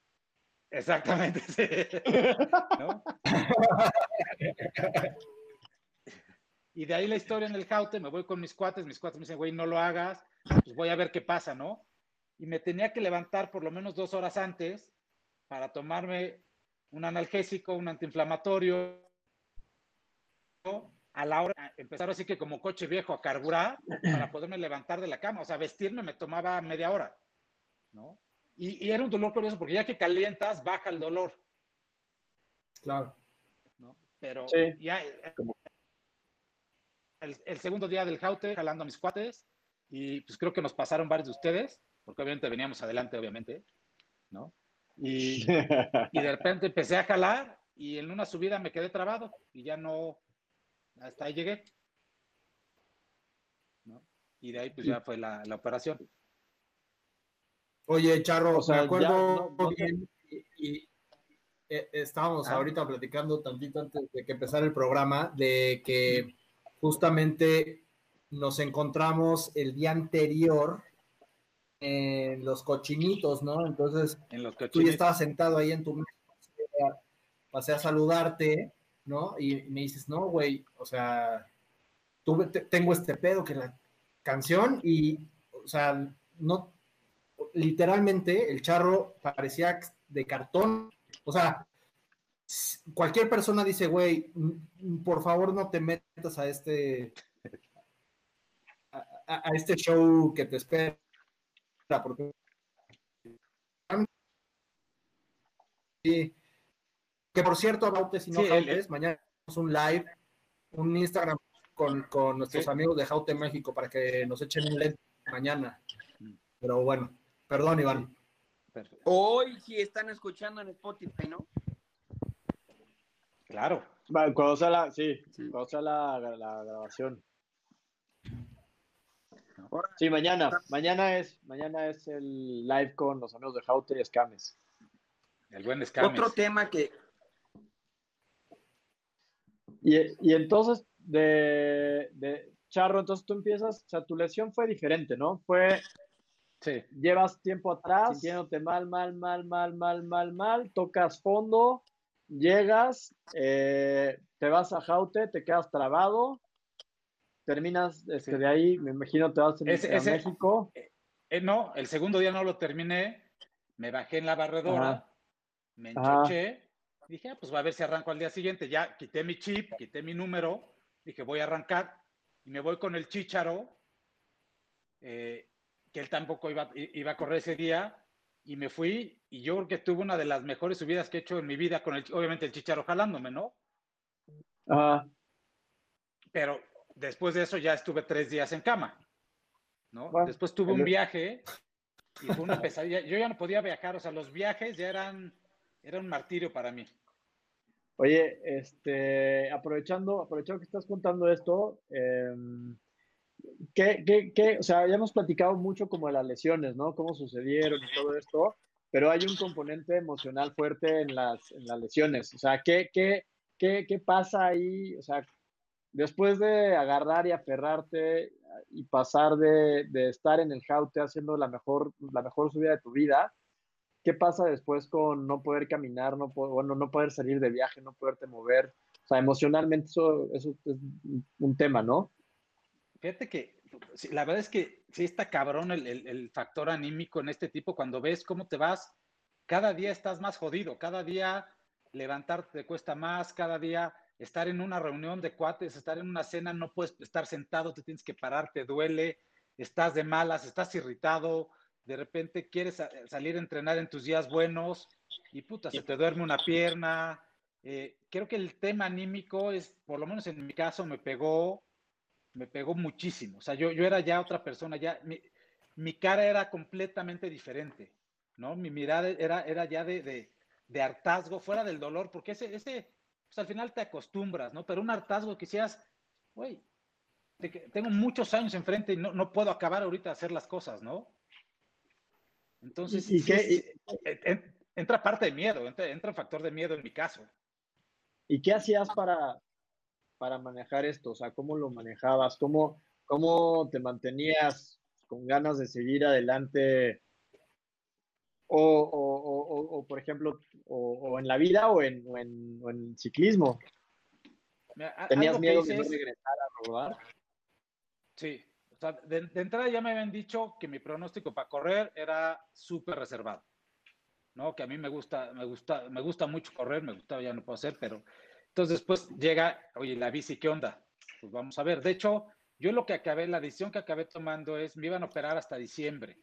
Exactamente, sí. y de ahí la historia en el jaute, me voy con mis cuates, mis cuates me dicen, güey, no lo hagas, pues voy a ver qué pasa, ¿no? Y me tenía que levantar por lo menos dos horas antes para tomarme un analgésico, un antiinflamatorio, a la hora, empezar así que como coche viejo a carburar para poderme levantar de la cama. O sea, vestirme me tomaba media hora, ¿no? Y, era un dolor curioso porque ya que calientas, baja el dolor. Claro. ¿no? Pero ya el, el, segundo día del jaute, jalando a mis cuates, y pues creo que nos pasaron varios de ustedes, porque obviamente veníamos adelante, obviamente, ¿no? Y, y de repente empecé a jalar y en una subida me quedé trabado y ya no, hasta ahí llegué. ¿no? Y de ahí pues ya fue la, la operación. Oye, Charro, o sea, me acuerdo y, eh, estábamos ah. ahorita platicando tantito antes de que empezara el programa de que justamente nos encontramos el día anterior en los cochinitos, ¿no? Entonces, tú ya estabas sentado ahí en tu mesa, pasé a saludarte, ¿no? Y me dices, no, güey, o sea, tengo este pedo que la canción y, o sea, no, literalmente el charro parecía de cartón, o sea, cualquier persona dice, güey, por favor no te metas a este, a, este show que te espera, porque que por cierto, Bautes y no mañana tenemos un live, un Instagram con, nuestros amigos de Jaute México para que nos echen un LED mañana. Pero bueno, perdón, Iván. Hoy sí están escuchando en Spotify, ¿no? Claro. Cuando sea la, sí, cuando sea la, grabación. Sí, mañana. Mañana es, mañana es el live con los amigos de Jaute y Escames. El buen Escames. Otro tema que, y, entonces, de, Charro, entonces tú empiezas, o sea, tu lesión fue diferente, ¿no? Fue, sí. llevas tiempo atrás, sintiéndote mal, mal, mal, mal, mal, mal, mal, tocas fondo, llegas, eh, te vas a Jaute, te quedas trabado, terminas este, de ahí, me imagino te vas a, México. Eh, no, el segundo día no lo terminé, me bajé en la barredora, me enchoché, Dije, ah, pues va a ver si arranco al día siguiente. Ya quité mi chip, quité mi número. Dije, voy a arrancar. Y me voy con el Chicharo, eh, que él tampoco iba, iba a correr ese día. Y me fui. Y yo creo que tuve una de las mejores subidas que he hecho en mi vida con el, obviamente el Chicharo jalándome, ¿no? Ah. Pero después de eso ya estuve tres días en cama, ¿no? después tuve un viaje y fue una pesadilla. Yo ya no podía viajar, o sea, los viajes ya eran era un martirio para mí. Oye, este, aprovechando, aprovechando que estás contando esto, em, ¿qué, qué, qué, o sea, ya hemos platicado mucho como de las lesiones, ¿no? Cómo sucedieron y todo esto, pero hay un componente emocional fuerte en las, en las lesiones. O sea, ¿qué, qué, qué, qué pasa ahí? O sea, después de agarrar y aferrarte y pasar de, de estar en el jaute haciendo la mejor, la mejor subida de tu vida, ¿Qué pasa después con no poder caminar, no, bueno, no poder salir de viaje, no poderte mover? O sea, emocionalmente eso, es un tema, ¿no? Fíjate que la verdad es que sí está cabrón el, el, factor anímico en este tipo cuando ves cómo te vas, cada día estás más jodido, cada día levantarte te cuesta más, cada día estar en una reunión de cuates, estar en una cena, no puedes estar sentado, te tienes que parar, te duele, estás de malas, estás irritado, de repente quieres salir a entrenar en tus días buenos y puta, se te duerme una pierna. Eh, creo que el tema anímico es, por lo menos en mi caso, me pegó, me pegó muchísimo. O sea, yo, yo era ya otra persona, ya mi, cara era completamente diferente, ¿no? Mi mirada era, era ya de, de, hartazgo, fuera del dolor, porque ese, ese, pues al final te acostumbras, ¿no? Pero un hartazgo que seas, güey, tengo muchos años enfrente y no, no puedo acabar ahorita de hacer las cosas, ¿no? Entonces, ¿Y, qué, entra parte de miedo, entra, entra un factor de miedo en mi caso. ¿Y qué hacías para, para manejar esto? O sea, ¿cómo lo manejabas? ¿Cómo, cómo te mantenías con ganas de seguir adelante? O, o, o, por ejemplo, o, en la vida o en, en, en ciclismo. ¿Tenías miedo de no regresar a? Sí, de, entrada ya me habían dicho que mi pronóstico para correr era súper reservado, ¿no? Que a mí me gusta, me gusta, me gusta mucho correr, me gustaba, ya no puedo hacer, pero entonces después llega, oye, la bici, ¿qué onda? pues vamos a ver. De hecho, yo lo que acabé, la decisión que acabé tomando es, me iban a operar hasta diciembre.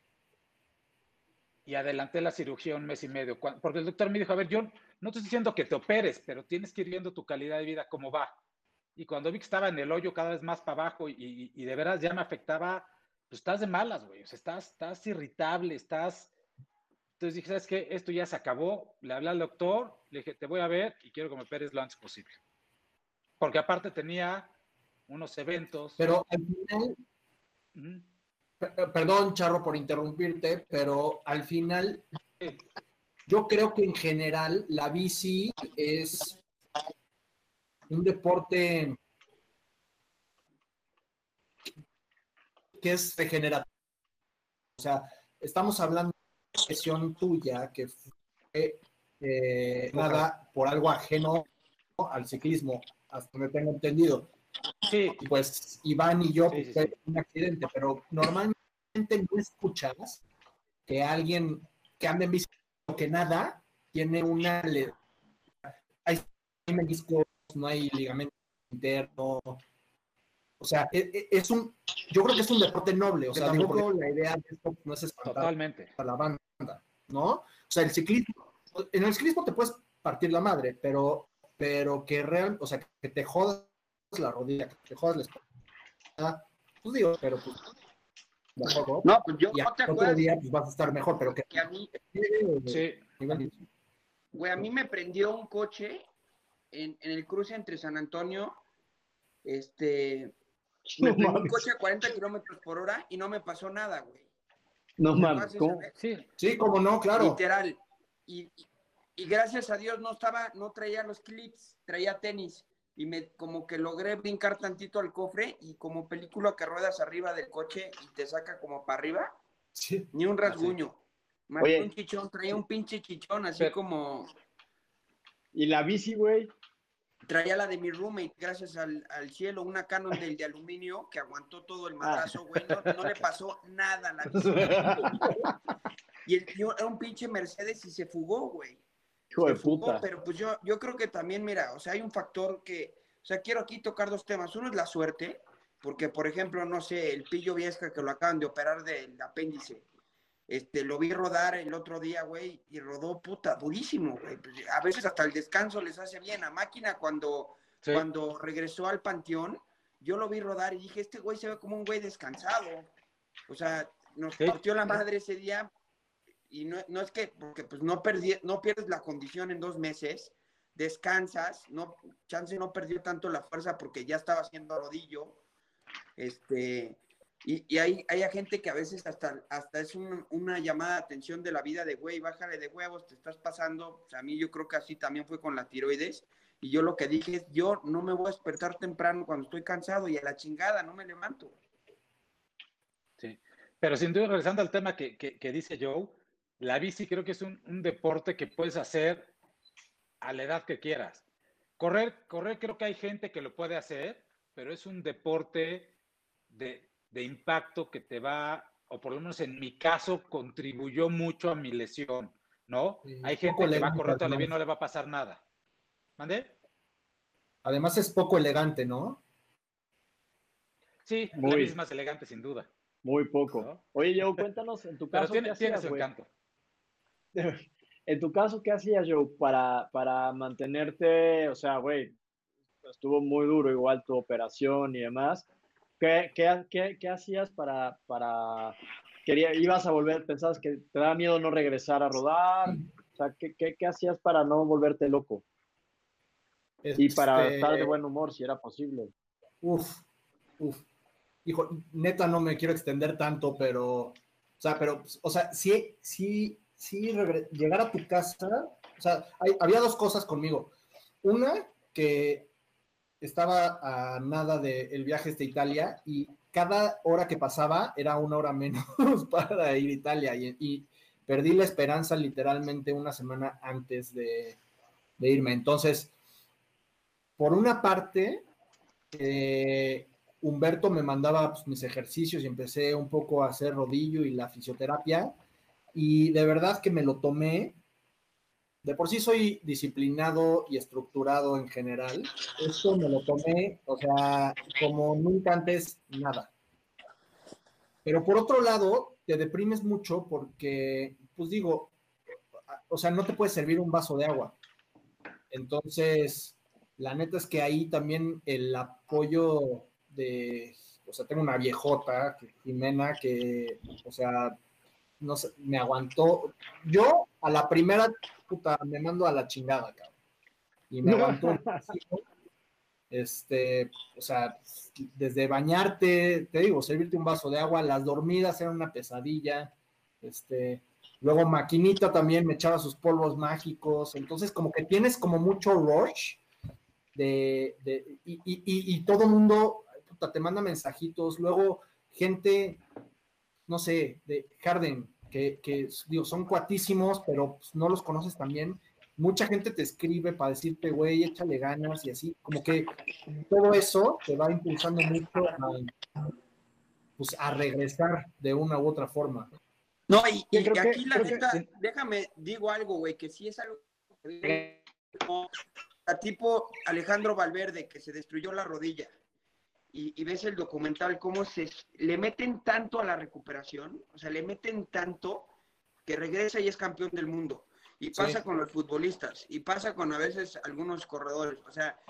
Y adelanté la cirugía un mes y medio. Porque el doctor me dijo, a ver, yo no estoy diciendo que te operes, pero tienes que ir viendo tu calidad de vida cómo va. Y cuando vi que estaba en el hoyo cada vez más para abajo y, de veras ya me afectaba, pues estás de malas, güey. O sea, estás, estás irritable, estás... Entonces dije, ¿sabes qué? Esto ya se acabó. Le hablé al doctor, le dije, te voy a ver y quiero que me operes lo antes posible. Porque aparte tenía unos eventos. Pero al final, perdón, Charro, por interrumpirte, pero al final, yo creo que en general la bici es un deporte que es regenerativo. O sea, estamos hablando de una sesión tuya que fue eh, nada por algo ajeno al ciclismo, hasta donde tengo entendido. Sí. Pues Iván y yo pues, un accidente, pero normalmente no escuchas que alguien que anda en bici que nada tiene una hay meniscos, no hay ligamento interno. O sea, e, e, es, un, yo creo que es un deporte noble. O sea, digo, la idea de esto no es espantar Totalmente. a la banda, ¿no? O sea, el ciclismo, en el ciclismo te puedes partir la madre, pero, pero que real, o sea, que te jodas la rodilla, que te jodas la espalda. Pues digo, pero pues. no, pues yo no te otro día pues, vas a estar mejor, pero que, que a mí. Sí. Güey, a mí me prendió un coche en, en, el cruce entre San Antonio, este. Me prendió un coche a 40 kilómetros por hora y no me pasó nada, güey. No mames, Sí, sí, como no, claro. Literal. Y, y, y, gracias a Dios no estaba, no traía los clips, traía tenis y me como que logré brincar tantito al cofre y como película que ruedas arriba del coche y te saca como para arriba, sí. ni un rasguño. Más un chichón, traía un pinche chichón, así como. ¿Y la bici, güey? Traía la de mi roommate, gracias al, cielo, una Canon del de aluminio que aguantó todo el madrazo, ah. güey. No, le pasó nada a la bici. y el, era un pinche Mercedes y se fugó, güey. Hijo de puta. pero pues yo, yo creo que también, mira, o sea, hay un factor que, o sea, quiero aquí tocar dos temas. Uno es la suerte, porque, por ejemplo, no sé, el Pillo Viesca que lo acaban de operar del apéndice, este, lo vi rodar el otro día, güey, y rodó puta, durísimo, güey. Pues, a veces hasta el descanso les hace bien. A máquina, cuando, cuando regresó al panteón, yo lo vi rodar y dije, este güey se ve como un güey descansado. O sea, nos partió la madre ese día y no, no, es que, porque pues no, perdí, no pierdes la condición en dos meses, descansas, no, chance no perdió tanto la fuerza porque ya estaba haciendo rodillo, este, y, hay, gente que a veces hasta, hasta es una llamada de atención de la vida de, güey, bájale de huevos, te estás pasando, a mí yo creo que así también fue con la tiroides, y yo lo que dije es, yo no me voy a despertar temprano cuando estoy cansado y a la chingada no me levanto. Sí, pero sin duda, regresando al tema que, que, dice Joe, la bici creo que es un, deporte que puedes hacer a la edad que quieras. Correr, correr creo que hay gente que lo puede hacer, pero es un deporte de, impacto que te va, o por lo menos en mi caso, contribuyó mucho a mi lesión, ¿no? hay gente que va a correr todavía y no le va a pasar nada. ¿Mande? Además es poco elegante, ¿no? Sí, muy, es más elegante sin duda. Muy poco. Oye, Joe, cuéntanos en tu caso. Pero tiene, su encanto. en tu caso, ¿qué hacías, Joe, para, para mantenerte? O sea, güey, estuvo muy duro igual tu operación y demás. ¿Qué, qué, qué, hacías para, para quería, ibas a volver, pensabas que te daba miedo no regresar a rodar? O sea, ¿qué, qué hacías para no volverte loco? Y para este estar de buen humor, si era posible. Uf, uf. Hijo, neta no me quiero extender tanto, pero, o sea, pero, o sea, sí, sí sí, llegar a tu casa, o sea, había dos cosas conmigo. Una, que estaba a nada del viaje de Italia y cada hora que pasaba era una hora menos para ir a Italia y, perdí la esperanza literalmente una semana antes de, irme. Entonces, por una parte, eh, Humberto me mandaba pues, mis ejercicios y empecé un poco a hacer rodillo y la fisioterapia y de verdad que me lo tomé de por sí soy disciplinado y estructurado en general. Esto me lo tomé, o sea, como nunca antes, nada. Pero por otro lado, te deprimes mucho porque, pues digo, o sea, no te puede servir un vaso de agua. Entonces, la neta es que ahí también el apoyo de, o sea, tengo una viejota, Jimena, que, o sea, no sé, me aguantó. Yo a la primera, puta, me mando a la chingada, cabrón. Y me aguantó. este, o sea, desde bañarte, te digo, servirte un vaso de agua, las dormidas eran una pesadilla. Este, luego Maquinita también me echaba sus polvos mágicos. Entonces, como que tienes como mucho rush de, de y, y, y, todo mundo puta, te manda mensajitos. Luego, gente, no sé, de Harden, que, digo, son cuatísimos, pero pues, no los conoces también. Mucha gente te escribe para decirte, güey, échale ganas y así. Como que todo eso te va impulsando mucho a, pues, a regresar de una u otra forma. No, y, aquí la neta, déjame, digo algo, güey, que sí es algo a tipo Alejandro Valverde, que se destruyó la rodilla y, ves el documental, cómo se le meten tanto a la recuperación, o sea, le meten tanto que regresa y es campeón del mundo. Y pasa con los futbolistas, y pasa con a veces algunos corredores, o sea,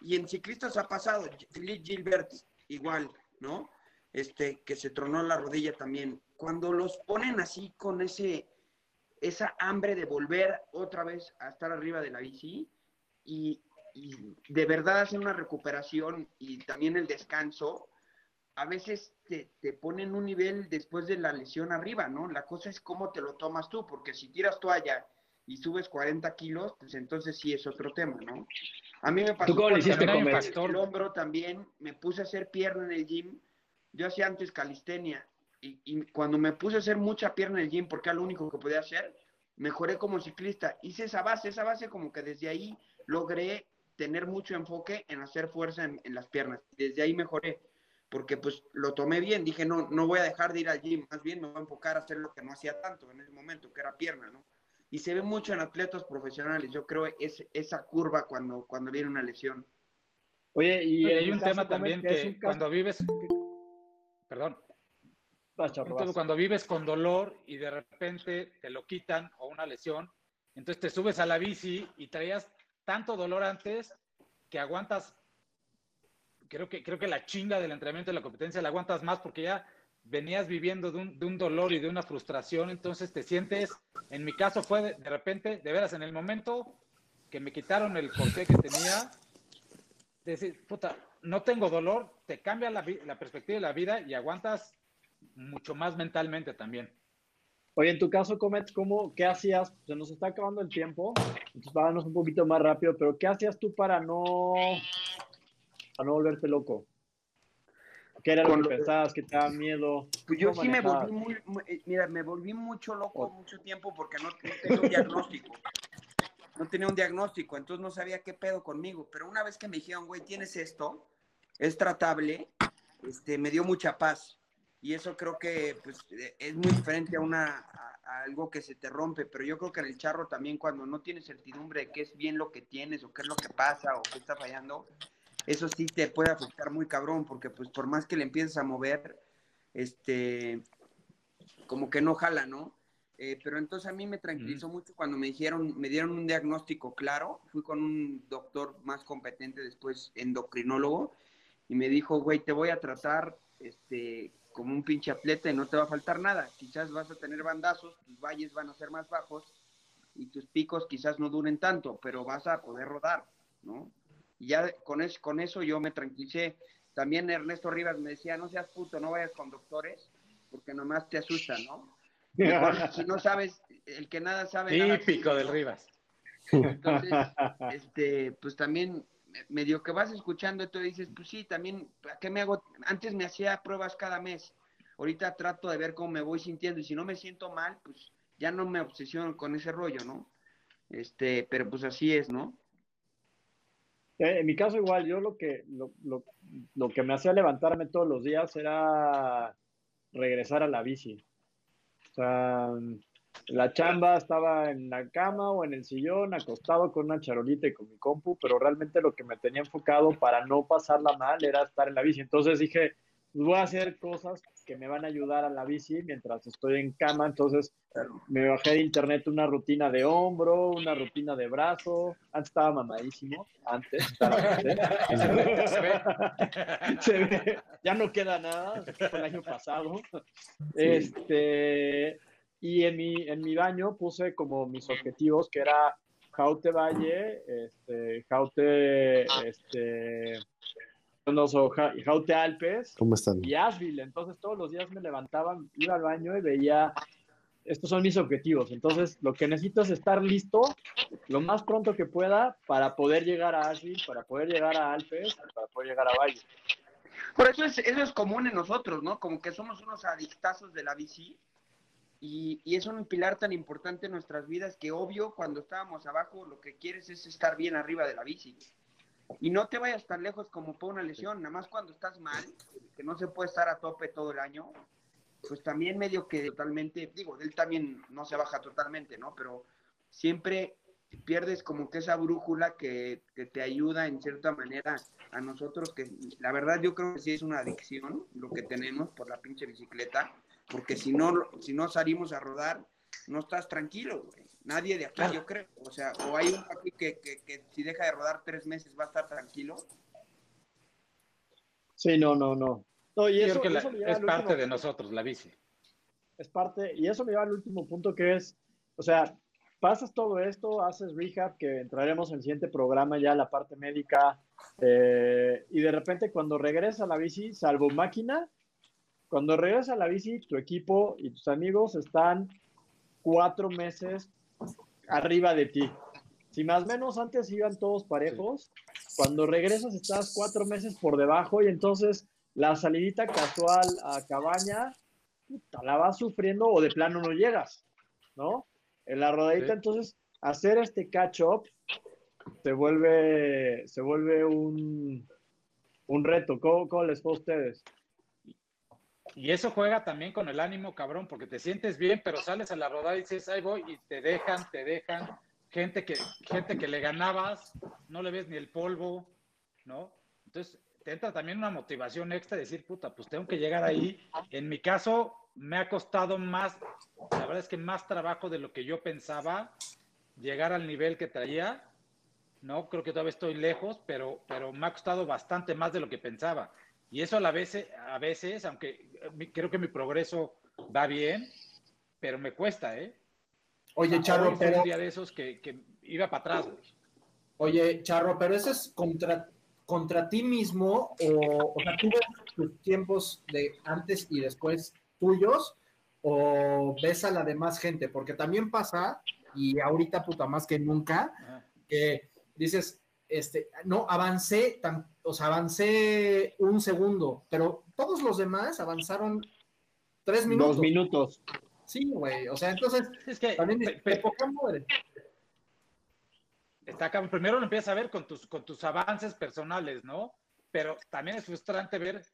y en ciclistas ha pasado, Philippe Gilbert igual, ¿no? Este, que se tronó la rodilla también. Cuando los ponen así con ese, esa hambre de volver otra vez a estar arriba de la bici, y, y de verdad hacer una recuperación y también el descanso, a veces te, te ponen un nivel después de la lesión arriba, ¿no? La cosa es cómo te lo tomas tú, porque si tiras toalla y subes 40 kilos, pues entonces sí es otro tema, ¿no? A mí me pasó con el hombro también, me puse a hacer pierna en el gym, yo hacía antes calistenia, y, y, cuando me puse a hacer mucha pierna en el gym, porque era lo único que podía hacer, mejoré como ciclista, hice esa base, esa base como que desde ahí logré tener mucho enfoque en hacer fuerza en, las piernas. Desde ahí mejoré, porque pues lo tomé bien, dije, no, no voy a dejar de ir al gym, más bien me voy a enfocar a hacer lo que no hacía tanto en ese momento, que era pierna, ¿no? Y se ve mucho en atletas profesionales, yo creo es esa curva cuando, cuando viene una lesión. Oye, y hay un tema también que, cuando vives, perdón, cuando vives con dolor y de repente te lo quitan o una lesión, entonces te subes a la bici y traías tanto dolor antes que aguantas, creo que, creo que la chinga del entrenamiento de la competencia la aguantas más porque ya venías viviendo de un, de un dolor y de una frustración, entonces te sientes, en mi caso fue de, repente, de veras, en el momento que me quitaron el corte que tenía, decir, puta, no tengo dolor, te cambia la, la perspectiva de la vida y aguantas mucho más mentalmente también. Oye, en tu caso, Comet, ¿cómo, ¿qué hacías? Se nos está acabando el tiempo, entonces vámonos un poquito más rápido, pero ¿qué hacías tú para no, para no volverte loco? ¿Qué era lo que pensabas? ¿Qué te daba miedo? Pues yo sí me volví muy, eh, mira, me volví mucho loco mucho tiempo porque no, tenía un diagnóstico. No tenía un diagnóstico, entonces no sabía qué pedo conmigo. Pero una vez que me dijeron, güey, tienes esto, es tratable, este, me dio mucha paz y eso creo que pues, e, es muy diferente a, una, algo que se te rompe, pero yo creo que en el charro también cuando no tienes certidumbre de qué es bien lo que tienes o qué es lo que pasa o qué está fallando, eso sí te puede afectar muy cabrón, porque pues por más que le empieces a mover, este, como que no jala, ¿no? Eh, pero entonces a mí me tranquilizó mucho cuando me dijeron, me dieron un diagnóstico claro, fui con un doctor más competente después, endocrinólogo, y me dijo, güey, te voy a tratar, este, como un pinche atleta y no te va a faltar nada. Quizás vas a tener bandazos, tus valles van a ser más bajos y tus picos quizás no duren tanto, pero vas a poder rodar, ¿no? Y ya con, es, con eso yo me tranquilicé. También Ernesto Rivas me decía, no seas puto, no vayas con doctores, porque nomás te asustan, ¿no? si no sabes, el que nada sabe. Típico del Rivas. Entonces, este, pues también medio que vas escuchando y dices, pues sí, también, qué me hago? Antes me hacía pruebas cada mes, ahorita trato de ver cómo me voy sintiendo y si no me siento mal, pues ya no me obsesiono con ese rollo, ¿no? Este, pero pues así es, ¿no? Eh, en mi caso igual, yo lo que, lo, lo, lo que me hacía levantarme todos los días era regresar a la bici. O sea, la chamba estaba en la cama o en el sillón, acostado con una charolita y con mi compu, pero realmente lo que me tenía enfocado para no pasarla mal era estar en la bici. Entonces dije, pues voy a hacer cosas que me van a ayudar a la bici mientras estoy en cama. Entonces me bajé de internet una rutina de hombro, una rutina de brazo. Antes estaba mamadísimo, antes. Se ve. Ya no queda nada, fue el año pasado. Este, y en mi, en mi baño puse como mis objetivos, que era Jaute Valle, este, Jaute, este, no, Jaute Alpes ¿Cómo están? y Asheville. Entonces todos los días me levantaba, iba al baño y veía, estos son mis objetivos. Entonces lo que necesito es estar listo lo más pronto que pueda para poder llegar a Asheville, para poder llegar a Alpes, para poder llegar a Valle. Por eso es, eso es común en nosotros, ¿no? Como que somos unos adictazos de la bici y, es un pilar tan importante en nuestras vidas que obvio cuando estábamos abajo lo que quieres es estar bien arriba de la bici. Y no te vayas tan lejos como por una lesión, nada más cuando estás mal, que no se puede estar a tope todo el año, pues también medio que totalmente, digo, él también no se baja totalmente, ¿no? Pero siempre pierdes como que esa brújula que, que, te ayuda en cierta manera a nosotros, que la verdad yo creo que sí es una adicción lo que tenemos por la pinche bicicleta, porque si no, si no salimos a rodar, no estás tranquilo, güey. Nadie de aquí, yo creo. O sea, o hay un aquí que, que, si deja de rodar tres meses va a estar tranquilo. Sí, no, no, no. no y eso, es parte de nosotros, la bici. Es parte, y eso me lleva al último punto que es, o sea, pasas todo esto, haces rehab, que entraremos en el siguiente programa ya, la parte médica, eh, y de repente cuando regresa la bici, salvo máquina, cuando regresas a la bici, tu equipo y tus amigos están cuatro meses arriba de ti. Si más o menos antes iban todos parejos, cuando regresas estás cuatro meses por debajo y entonces la salidita casual a cabaña, la vas sufriendo o de plano no llegas, ¿no? En la rodadita, entonces, hacer este catch-up se vuelve, se vuelve un, un reto. ¿Cómo, ¿Cómo les fue a ustedes? Y eso juega también con el ánimo, cabrón, porque te sientes bien, pero sales a la rodada y dices, ahí voy, y te dejan, te dejan. Gente que, gente que le ganabas, no le ves ni el polvo, ¿no? Entonces, te entra también una motivación extra de decir, puta, pues tengo que llegar ahí. En mi caso, me ha costado más, la verdad es que más trabajo de lo que yo pensaba, llegar al nivel que traía, ¿no? Creo que todavía estoy lejos, pero, pero me ha costado bastante más de lo que pensaba. Y eso a, la vez, a veces, aunque eh, creo que mi progreso va bien, pero me cuesta, ¿eh? Oye, Charro, pero... Un día de esos que, iba para atrás, Oye, Charro, pero eso es contra, contra ti mismo, o, o sea, tú ves tus tiempos de antes y después tuyos, o ves a la demás gente, porque también pasa, y ahorita puta más que nunca, que dices, este, no, avancé, tan, o sea, avancé un segundo, pero todos los demás avanzaron tres minutos. Dos minutos. Sí, güey, o sea, entonces, es que, también Está acá, primero lo empiezas a ver con tus, con tus avances personales, ¿no? Pero también es frustrante ver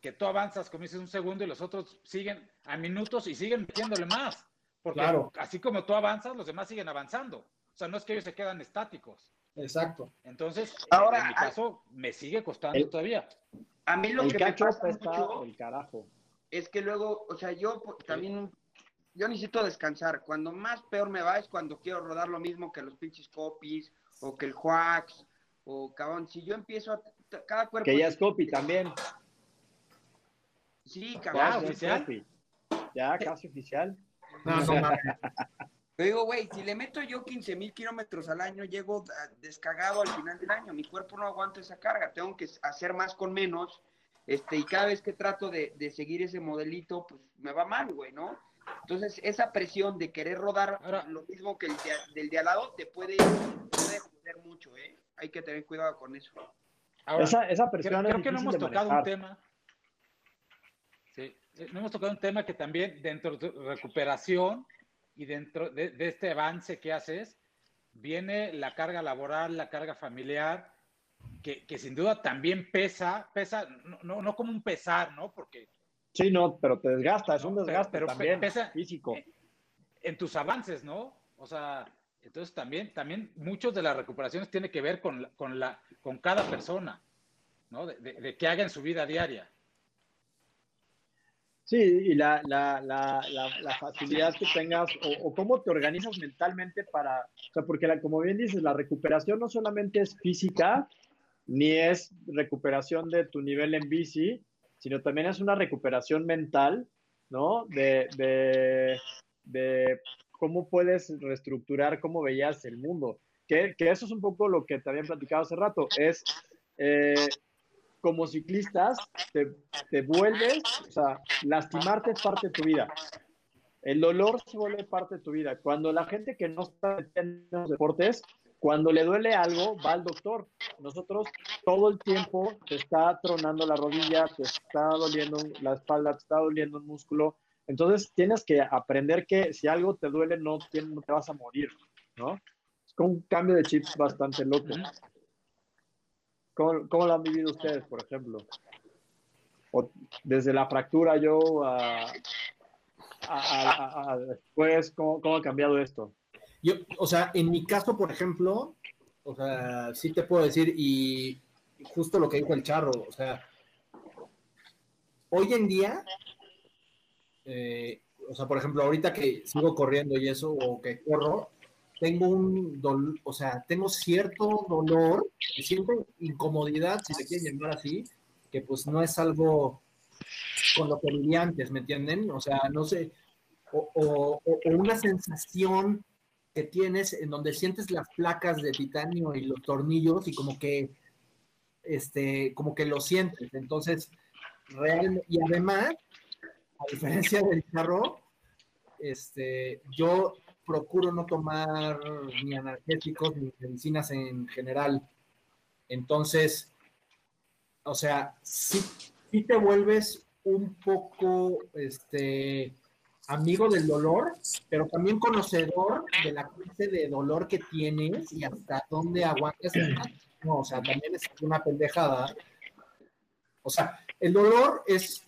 que tú avanzas, como dices, un segundo y los otros siguen a minutos y siguen metiéndole más. Porque así como tú avanzas, los demás siguen avanzando. O sea, no es que ellos se quedan estáticos. Exacto. Entonces, Ahora, en mi caso, me sigue costando todavía. A mí lo que me pasa mucho el carajo. es que luego, o sea, yo también, yo necesito descansar. Cuando más peor me va es cuando quiero rodar lo mismo que los pinches copies o que el Juax o cabrón. Si yo empiezo a, cada cuerpo... Que ya es copy también. Sí, cabrón. Ya, oficial. Ya, casi oficial. No, no, digo, güey, si le meto yo 15 mil kilómetros al año, llego descagado al final del año. Mi cuerpo no aguanta esa carga. Tengo que hacer más con menos. Este, y cada vez que trato de, seguir ese modelito, pues me va mal, güey, ¿no? Entonces, esa presión de querer rodar lo mismo que el del de al lado te puede, puede joder mucho, ¿eh? Hay que tener cuidado con eso. esa, esa presión creo, que no hemos tocado un tema. Sí, eh, no hemos tocado un tema que también dentro de recuperación y dentro de, este avance que haces, viene la carga laboral, la carga familiar, que, sin duda también pesa, pesa, no, no, como un pesar, ¿no? Porque... Sí, no, pero te desgasta, es un desgaste pero también pesa, físico. en tus avances, ¿no? O sea, entonces también, también muchos de las recuperaciones tienen que ver con, con, la, con cada persona, ¿no? De, de, que haga en su vida diaria. Sí, y la, la, la, facilidad que tengas o, cómo te organizas mentalmente para, o sea, porque como bien dices, la recuperación no solamente es física, ni es recuperación de tu nivel en bici, sino también es una recuperación mental, ¿no? De, de, de cómo puedes reestructurar cómo veías el mundo. Que, que, eso es un poco lo que te habían platicado hace rato, es eh, como ciclistas te, vuelves, o sea, lastimarte es parte de tu vida. El dolor se vuelve parte de tu vida. Cuando la gente que no está en los deportes, cuando le duele algo, va al doctor. Nosotros todo el tiempo te está tronando la rodilla, te está doliendo la espalda, te está doliendo el músculo entonces tienes que aprender que si algo te duele no, te vas a morir, ¿no? Es un cambio de chips bastante loco. ¿Cómo, cómo lo han vivido ustedes, por ejemplo? O desde la fractura yo a, después, ¿cómo, ¿cómo, ha cambiado esto? Yo, o sea, en mi caso, por ejemplo, o sea, sí te puedo decir, y justo lo que dijo el charro, o sea, hoy en día eh, o sea, por ejemplo, ahorita que sigo corriendo y eso, o que corro, tengo un dolor, o sea, tengo cierto dolor, siento incomodidad, si se quiere llamar así, que pues no es algo con lo que vivía antes, ¿me entienden? O sea, no sé, o, o, una sensación que tienes en donde sientes las placas de titanio y los tornillos y como que, este, como que lo sientes. Entonces, realmente, y además, a diferencia del carro, este, yo procuro no tomar ni analgésicos ni medicinas en general. Entonces, o sea, sí, te vuelves un poco este, amigo del dolor, pero también conocedor de la clase de dolor que tienes y hasta dónde aguantas. No, o sea, también es una pendejada. O sea, el dolor es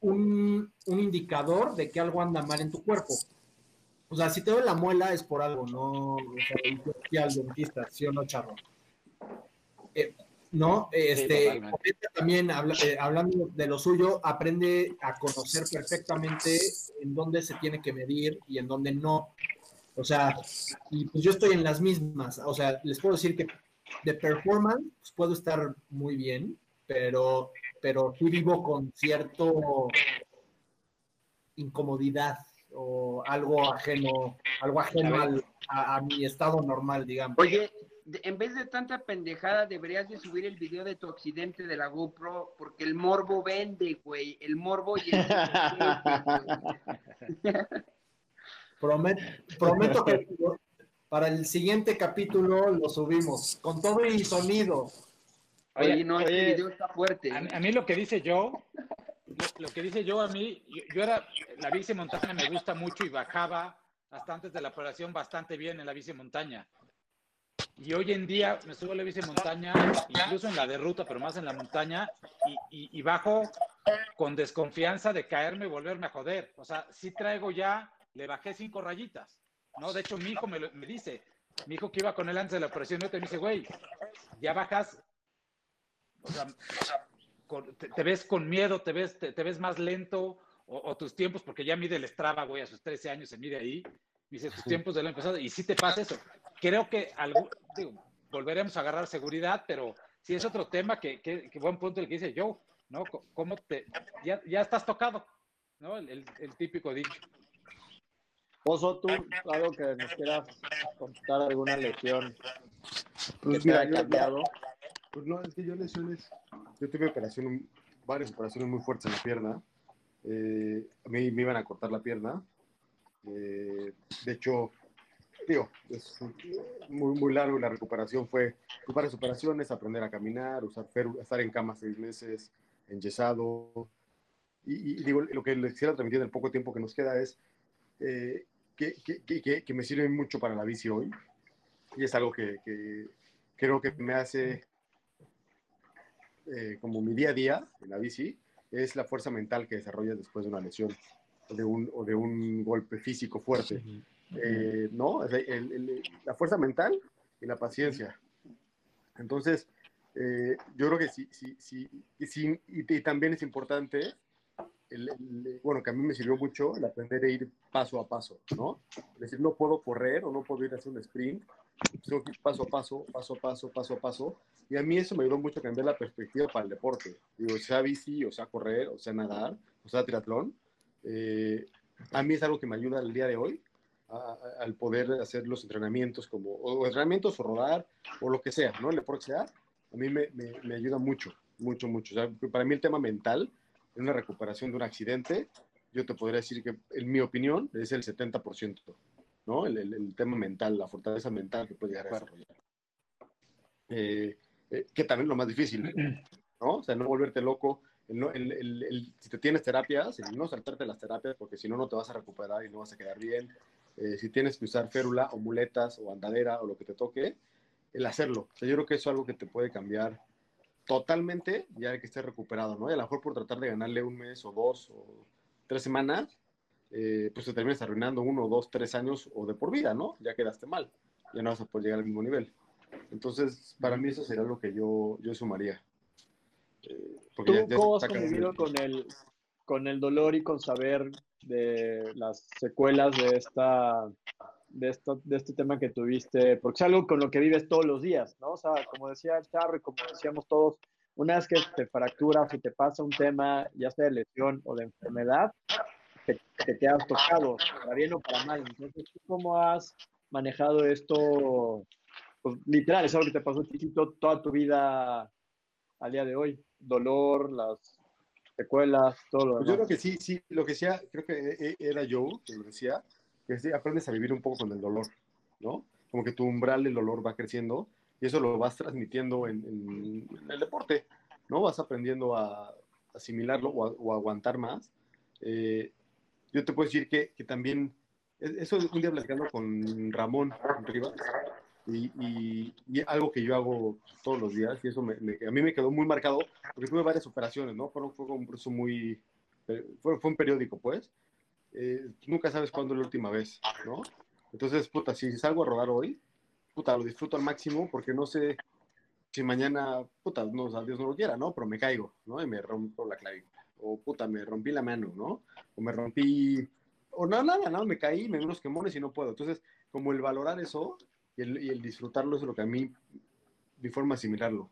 un, indicador de que algo anda mal en tu cuerpo. O sea, si te duele la muela es por algo, no o sea, al dentista, ¿sí o no, charro? Eh, no, este, también eh, hablando de lo suyo, aprende a conocer perfectamente en dónde se tiene que medir y en dónde no. O sea, y pues yo estoy en las mismas. O sea, les puedo decir que de performance pues, puedo estar muy bien, pero pero sí vivo con cierto incomodidad o algo ajeno, algo ajeno a, mi estado normal, digamos. Oye, en vez de tanta pendejada, deberías de subir el video de tu accidente de la GoPro, porque el morbo vende, güey, el morbo y el... prometo que para el siguiente capítulo lo subimos, con todo y sonido. Oye, no, este video está fuerte. A, mí lo que dice yo, lo, que dice yo a mí, yo, era, la bici montaña me gusta mucho y bajaba hasta antes de la operación bastante bien en la bici montaña. Y hoy en día me subo a la bici montaña, incluso en la de ruta, pero más en la montaña, y, bajo con desconfianza de caerme y volverme a joder. O sea, sí traigo ya, le bajé cinco rayitas, ¿no? De hecho, mi hijo me, dice, mi hijo que iba con él antes de la operación, me dice, güey, ya bajas o sea, te, ves con miedo, te ves, te, ves más lento, o, tus tiempos, porque ya mide el Strava, güey, a sus 13 años se mide ahí, dice tus tiempos del año pasado, y si te pasa eso. Creo que algo, digo, volveremos a agarrar seguridad, pero sí es otro tema que, que, buen punto el que dice Joe, ¿no? ¿Cómo te, ya, ya estás tocado, ¿no? El, el, típico dicho. Oso, tú, algo que nos quieras contar alguna lección que te ha cambiado. Pues no, es que yo lesiones, yo tuve operación, varias operaciones muy fuertes en la pierna. Eh, a mí me iban a cortar la pierna. Eh, de hecho, digo, es muy, muy largo la recuperación fue varias operaciones, aprender a caminar, usar estar en cama seis meses, enyesado. Y, y digo, lo que les quisiera transmitir en el poco tiempo que nos queda es eh, que, que, que, que, me sirve mucho para la bici hoy. Y es algo que, creo que me hace eh, como mi día a día en la bici, es la fuerza mental que desarrollas después de una lesión. de un, o de un golpe físico fuerte. Eh, ¿No? la fuerza mental y la paciencia. Entonces, eh, yo creo que sí, sí, sí, sí y, también es importante, bueno, que a mí me sirvió mucho el aprender a ir paso a paso, ¿no? Es decir, no puedo correr o no puedo ir a hacer un sprint, tengo que paso a paso, paso a paso, paso a paso, y a mí eso me ayudó mucho a cambiar la perspectiva para el deporte. Digo, sea bici, o sea correr, o sea nadar, o sea triatlón, eh, a mí es algo que me ayuda el día de hoy al poder hacer los entrenamientos como, o entrenamientos o rodar, o lo que sea, ¿no? El deporte sea, a mí me, me, ayuda mucho, mucho, mucho. para mí el tema mental, en una recuperación de un accidente, yo te podría decir que, en mi opinión, es el 70%, ¿no? El, el, tema mental, la fortaleza mental que puede llegar a desarrollar. Eh, eh, que también es lo más difícil, ¿no? O sea, no volverte loco. El, si te tienes terapias, no saltarte las terapias, porque si no, no te vas a recuperar y no vas a quedar bien. Eh, si tienes que usar férula o muletas o andadera o lo que te toque, el hacerlo. O sea, yo creo que eso es algo que te puede cambiar totalmente ya que estés recuperado, ¿no? Y a lo mejor por tratar de ganarle un mes o dos o tres semanas, eh, pues te terminas arruinando uno, dos, tres años o de por vida, ¿no? Ya quedaste mal, ya no vas a poder llegar al mismo nivel. Entonces, para mí eso sería lo que yo, yo sumaría. Eh, ¿Tú cómo has convivido con el, con el dolor y con saber de las secuelas de esta de, esto, de este tema que tuviste, porque es algo con lo que vives todos los días, ¿no? O sea, como decía Charro y como decíamos todos, una vez que te fracturas y te pasa un tema, ya sea de lesión o de enfermedad, te, te quedas tocado, para bien o para mal. Entonces, cómo has manejado esto? Pues, literal, es algo que te pasó chiquito toda tu vida al día de hoy. Dolor, las secuelas, todo lo demás. Pues yo creo que sí, sí, lo que decía, creo que e, e, era yo que lo decía, que aprendes a vivir un poco con el dolor, ¿no? Como que tu umbral del dolor va creciendo y eso lo vas transmitiendo en, el deporte, ¿no? Vas aprendiendo a asimilarlo o, a, aguantar más. Eh, yo te puedo decir que, que, también, e, eso un día platicando con Ramón Rivas, y, y, algo que yo hago todos los días, y eso a mí me quedó muy marcado, porque tuve varias operaciones, ¿no? Fue, fue un proceso muy, fue, fue un periódico, pues, eh, nunca sabes cuándo es la última vez, ¿no? Entonces, puta, si salgo a rodar hoy, puta, lo disfruto al máximo porque no sé si mañana, puta, no, Dios no lo quiera, ¿no? Pero me caigo, ¿no? Y me rompo la clavícula. O, puta, me rompí la mano, ¿no? O me rompí, o nada, nada, no, me caí, me dio unos quemones y no puedo. Entonces, como el valorar eso y el, y el disfrutarlo es lo que a mí, mi forma de asimilarlo,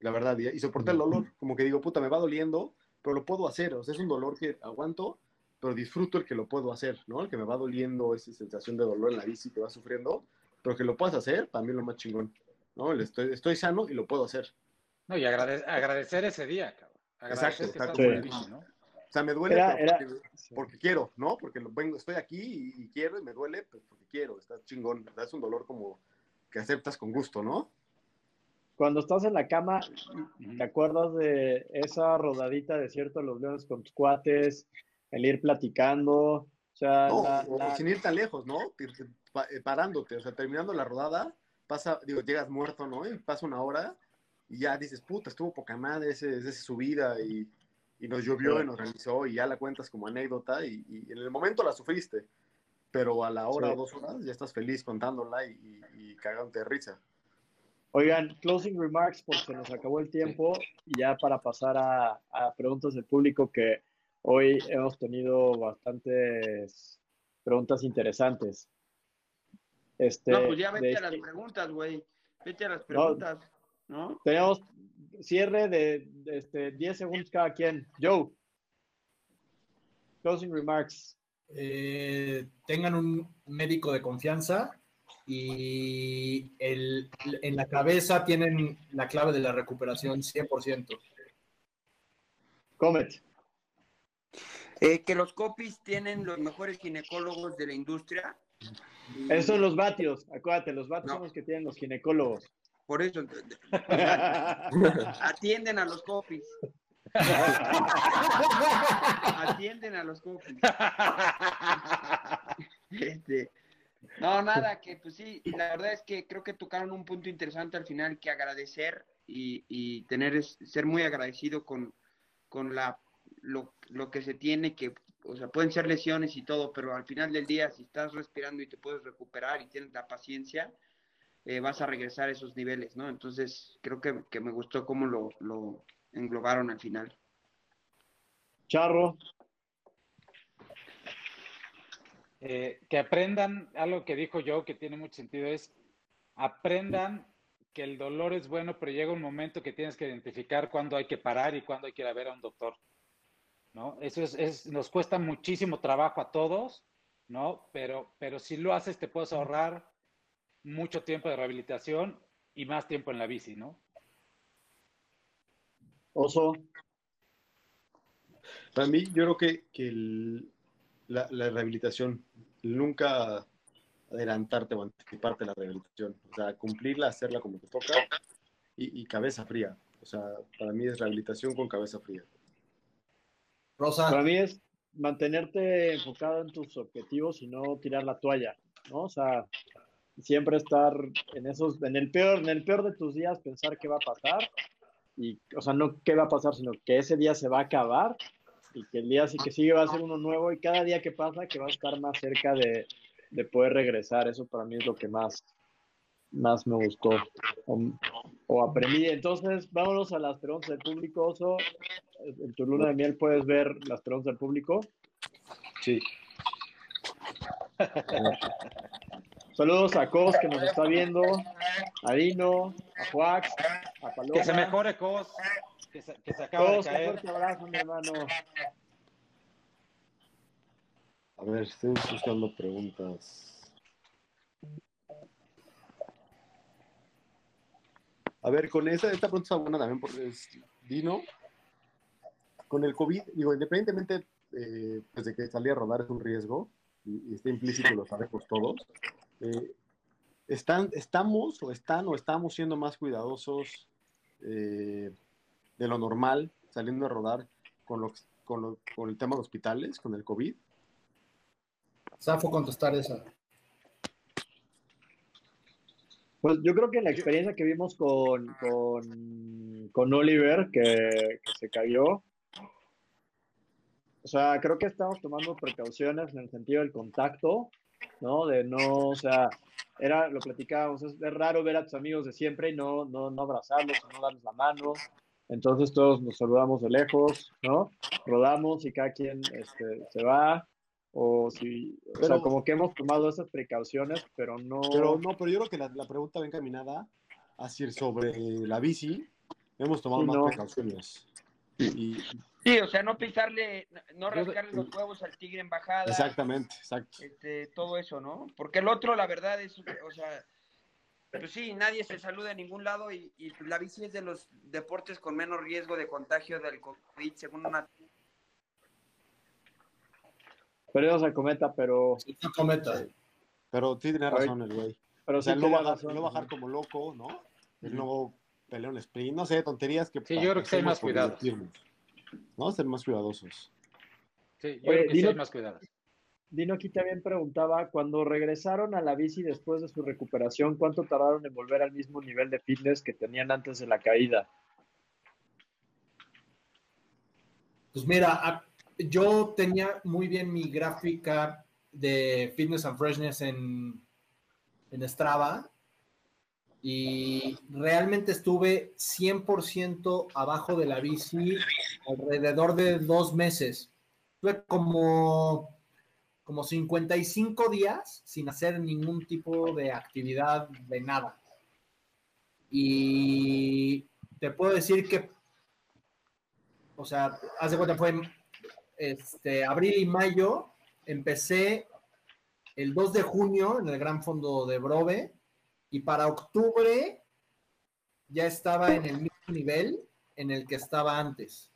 la verdad, y, y soportar el dolor, como que digo, puta, me va doliendo, pero lo puedo hacer, o sea, es un dolor que aguanto pero disfruto el que lo puedo hacer, ¿no? El que me va doliendo esa sensación de dolor en la bici que va sufriendo, pero que lo puedas hacer, también lo más chingón, ¿no? estoy, estoy sano y lo puedo hacer. No, y agradecer ese día, cabrón. Exacto, exacto. ¿no? O sea, me duele porque, quiero, ¿no? Porque lo, vengo, estoy aquí y, quiero y me duele pues, porque quiero, está chingón, ¿verdad? Es un dolor como que aceptas con gusto, ¿no? Cuando estás en la cama, ¿te acuerdas de esa rodadita de cierto los leones con tus cuates? el ir platicando, o sea, sin ir tan lejos, ¿no? Eh, parándote, o sea, terminando la rodada, pasa, digo, llegas muerto, ¿no? Y pasa una hora y ya dices, puta, estuvo poca madre ese, ese subida y, y nos llovió y nos realizó y ya la cuentas como anécdota y, en el momento la sufriste, pero a la hora o dos horas ya estás feliz contándola y, y, cagándote de risa. Oigan, closing remarks porque se nos acabó el tiempo y ya para pasar a, a preguntas del público que Hoy hemos tenido bastantes preguntas interesantes. Este, no, pues ya vete a las preguntas, güey. Vete a las preguntas, ¿no? Tenemos cierre de, este, 10 segundos cada quien. Joe. Closing remarks. Eh, tengan un médico de confianza y el, en la cabeza tienen la clave de la recuperación 100%. Comet. Eh, que los copies tienen los mejores ginecólogos de la industria. Esos son los vatios, acuérdate, los vatios son los que tienen los ginecólogos. Por eso, atienden a los copies. atienden a los copies. Este, no, nada, que pues sí, la verdad es que creo que tocaron un punto interesante al final que agradecer y, y tener, ser muy agradecido con, con la lo, lo que se tiene, que o sea, pueden ser lesiones y todo, pero al final del día, si estás respirando y te puedes recuperar y tienes la paciencia, eh, vas a regresar a esos niveles, ¿no? Entonces, creo que, que me gustó cómo lo, lo englobaron al final. Charro. Eh, que aprendan algo que dijo yo que tiene mucho sentido es aprendan que el dolor es bueno, pero llega un momento que tienes que identificar cuándo hay que parar y cuándo hay que ir a ver a un doctor. ¿No? Eso es, nos cuesta muchísimo trabajo a todos, ¿no? Pero, pero si lo haces te puedes ahorrar mucho tiempo de rehabilitación y más tiempo en la bici, ¿no? Oso. Para mí, yo creo que, la, rehabilitación nunca adelantarte o anticiparte la rehabilitación. O sea, cumplirla, hacerla como te toca y, cabeza fría. O sea, para mí es rehabilitación con cabeza fría. Rosa. Para mí es mantenerte enfocado en tus objetivos y no tirar la toalla, ¿no? O sea, siempre estar en esos, en el peor, en el peor de tus días, pensar qué va a pasar y, o sea, no qué va a pasar, sino que ese día se va a acabar y que el día sí que sigue va a ser uno nuevo y cada día que pasa que va a estar más cerca de, de poder regresar. Eso para mí es lo que más, más me gustó o, aprendí. Entonces, vámonos a las preguntas del público, Oso. En tu luna de miel puedes ver las preguntas del público. Sí. Saludos a Cos que nos está viendo, a Dino, a Juax, a Paloma. Que se mejore Cos, que se, que se acaba de caer. Un abrazo, mi hermano. A ver, estoy buscando preguntas. A ver, con esa, esta pregunta está buena también porque es Dino. Con el COVID, digo, independientemente eh, pues de que salir a rodar es un riesgo, y, está implícito, lo sabemos todos, eh, están, estamos o están o estamos siendo más cuidadosos eh, de lo normal saliendo a rodar con, lo, con, con el tema de hospitales, con el COVID. Safo contestar esa. Pues yo creo que la experiencia que vimos con, con, Oliver, que, se cayó, o sea, creo que estamos tomando precauciones en el sentido del contacto, ¿no? De no, o sea, era, lo platicábamos, es, raro ver a tus amigos de siempre y no, no, no abrazarlos, no darles la mano. Entonces todos nos saludamos de lejos, ¿no? Rodamos y cada quien este, se va o si, o sea, como que hemos tomado esas precauciones, pero no. Pero no, pero yo creo que la, la pregunta va encaminada a ir sobre la bici. Hemos tomado más precauciones. Y, sí, o sea, no pisarle, no rascarle los huevos al tigre en bajada. Exactamente, exacto. Este, todo eso, ¿no? Porque el otro, la verdad, es, o sea, pues sí, nadie se saluda en ningún lado y, y la bici es de los deportes con menos riesgo de contagio del COVID, según una Perdimos a Cometa, pero. Cometa. Pero sí tiene razón el güey. Pero o sea, no, bajar, no bajar como loco, ¿no? El nuevo peleón sprint, no sé, tonterías que. Sí, yo creo que hay más cuidados. ¿No? Ser más cuidadosos. Sí, yo creo que Dino, más cuidados. Dino aquí también preguntaba, cuando regresaron a la bici después de su recuperación, ¿cuánto tardaron en volver al mismo nivel de fitness que tenían antes de la caída? Pues mira, yo tenía muy bien mi gráfica de Fitness and Freshness en, en Strava y realmente estuve 100% abajo de la bici alrededor de dos meses. Tuve como, como 55 días sin hacer ningún tipo de actividad de nada. Y te puedo decir que, o sea, hace cuenta fue este, abril y mayo, empecé el 2 de junio en el Gran Fondo de Brove y para octubre ya estaba en el mismo nivel en el que estaba antes,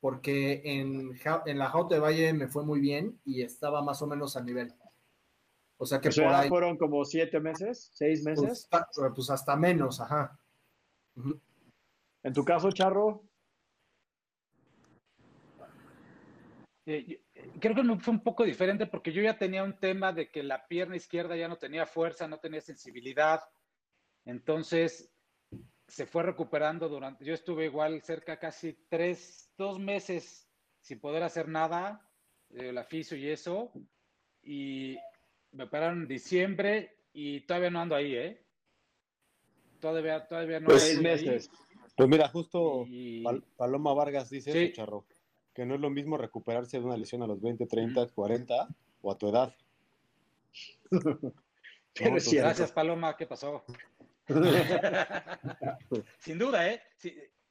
porque en, en la Jaute de Valle me fue muy bien y estaba más o menos al nivel. O sea que por ahí, fueron como siete meses, seis pues, meses. Pues, hasta menos, ajá. En tu caso, Charro. Eh, creo que fue un poco diferente porque yo ya tenía un tema de que la pierna izquierda ya no tenía fuerza, no tenía sensibilidad. Entonces se fue recuperando durante, yo estuve igual cerca casi tres, dos meses sin poder hacer nada el aficio y eso, y me operaron en diciembre y todavía no ando ahí, ¿eh? Todavía, todavía no. Pues, meses. Pues mira, justo Paloma Vargas dice, Charro, que no es lo mismo recuperarse de una lesión a los 20, 30, 40 o a tu edad. Gracias, Paloma, ¿qué pasó? sin duda, ¿eh?